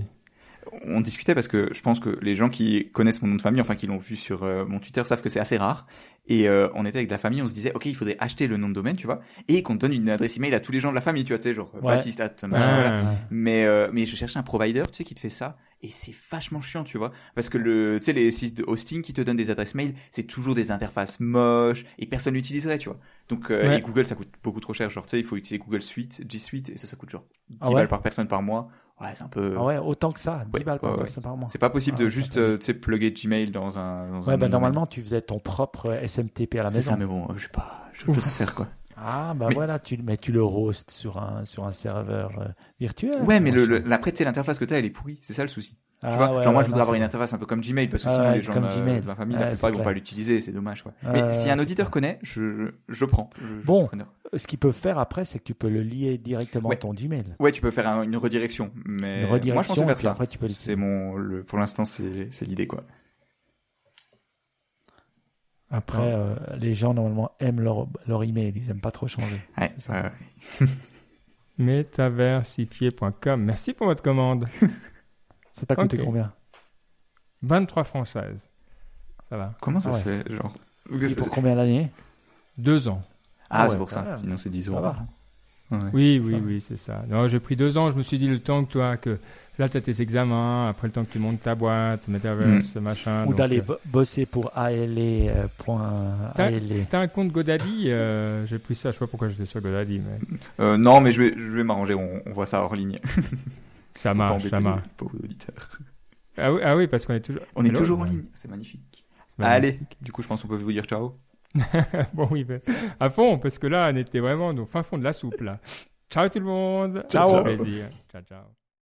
On discutait parce que je pense que les gens qui connaissent mon nom de famille, enfin qui l'ont vu sur euh, mon Twitter, savent que c'est assez rare. Et euh, on était avec la famille, on se disait, ok, il faudrait acheter le nom de domaine, tu vois, et qu'on te donne une adresse email à tous les gens de la famille, tu vois, tu sais, genre Ouais. Baptiste, at, machin, voilà. Mais euh, mais je cherchais un provider, tu sais, qui te fait ça, et c'est vachement chiant, tu vois, parce que le, tu sais, les sites de hosting qui te donnent des adresses mail, c'est toujours des interfaces moches et personne l'utiliserait, tu vois. Donc euh, Ouais. et Google, ça coûte beaucoup trop cher, genre tu sais, il faut utiliser Google Suite, G Suite, et ça, ça coûte genre 10 Ah ouais balles par personne par mois. Ouais, c'est un peu. Ah ouais, autant que ça, 10 Ouais, balles par personne par mois. C'est pas possible Ah, de ça juste, euh, tu sais, plugger Gmail dans un. Dans Ouais, un bah normalement, tu faisais ton propre SMTP à la C'est maison. ça, mais bon, euh, je sais pas, je peux faire quoi. Ah, bah Mais- voilà, tu, mais tu le hostes sur un, sur un serveur euh, virtuel. Ouais, mais le, machin. le- après, tu sais, l'interface que t'as, elle est pourrie. C'est ça le souci. Ah, tu vois, ouais, genre moi, je non, voudrais avoir une interface un peu comme Gmail parce que Ah sinon ouais, les gens comme de, ma famille, c'est plupart, ils vont pas l'utiliser, c'est dommage quoi. Euh, mais si un auditeur connaît, je, je, je prends. Je, Bon. Ce qu'ils peuvent faire après, c'est que tu peux le lier directement à ton Gmail. Ouais, tu peux faire un- une redirection, mais Une redirection, moi je pensais et faire ça. après tu peux le C'est mon, le, pour l'instant, c'est, c'est l'idée quoi. Après, euh, les gens normalement aiment leur, leur email, ils aiment pas trop changer. Ouais, C'est ça. ouais, ouais. Métaversifié.com. Merci pour votre commande. Ça t'a coûté Ok. combien? 23 françaises. Ça va. Comment ça Ah se fait, genre? Et pour combien d'années Deux ans. Ah, Ah c'est pour ça. même. Sinon, c'est 10 Ça euros. Oui, Ça. oui, oui, c'est ça. Non, j'ai pris deux ans. Je me suis dit le temps que toi, que là, tu as tes examens, après le temps que tu montes ta boîte, Metaverse, machin. Ou d'aller euh, bo- bosser pour ALE. euh, point T'as- ALE. T'as un compte Godaddy euh, J'ai pris ça, je sais pas pourquoi j'étais sur Godaddy, mais Euh, non, mais je vais, je vais m'arranger. On, on voit ça hors ligne. ça marche, ça marche. Ah oui, ah oui parce qu'on est toujours. On est Hello. toujours en ligne. C'est magnifique. Allez, du coup, je pense qu'on peut vous dire ciao. bon, oui, mais à fond, parce que là, on était vraiment au fin fond de la soupe, là. Ciao tout le monde. Ciao. Au plaisir. Ciao, ciao.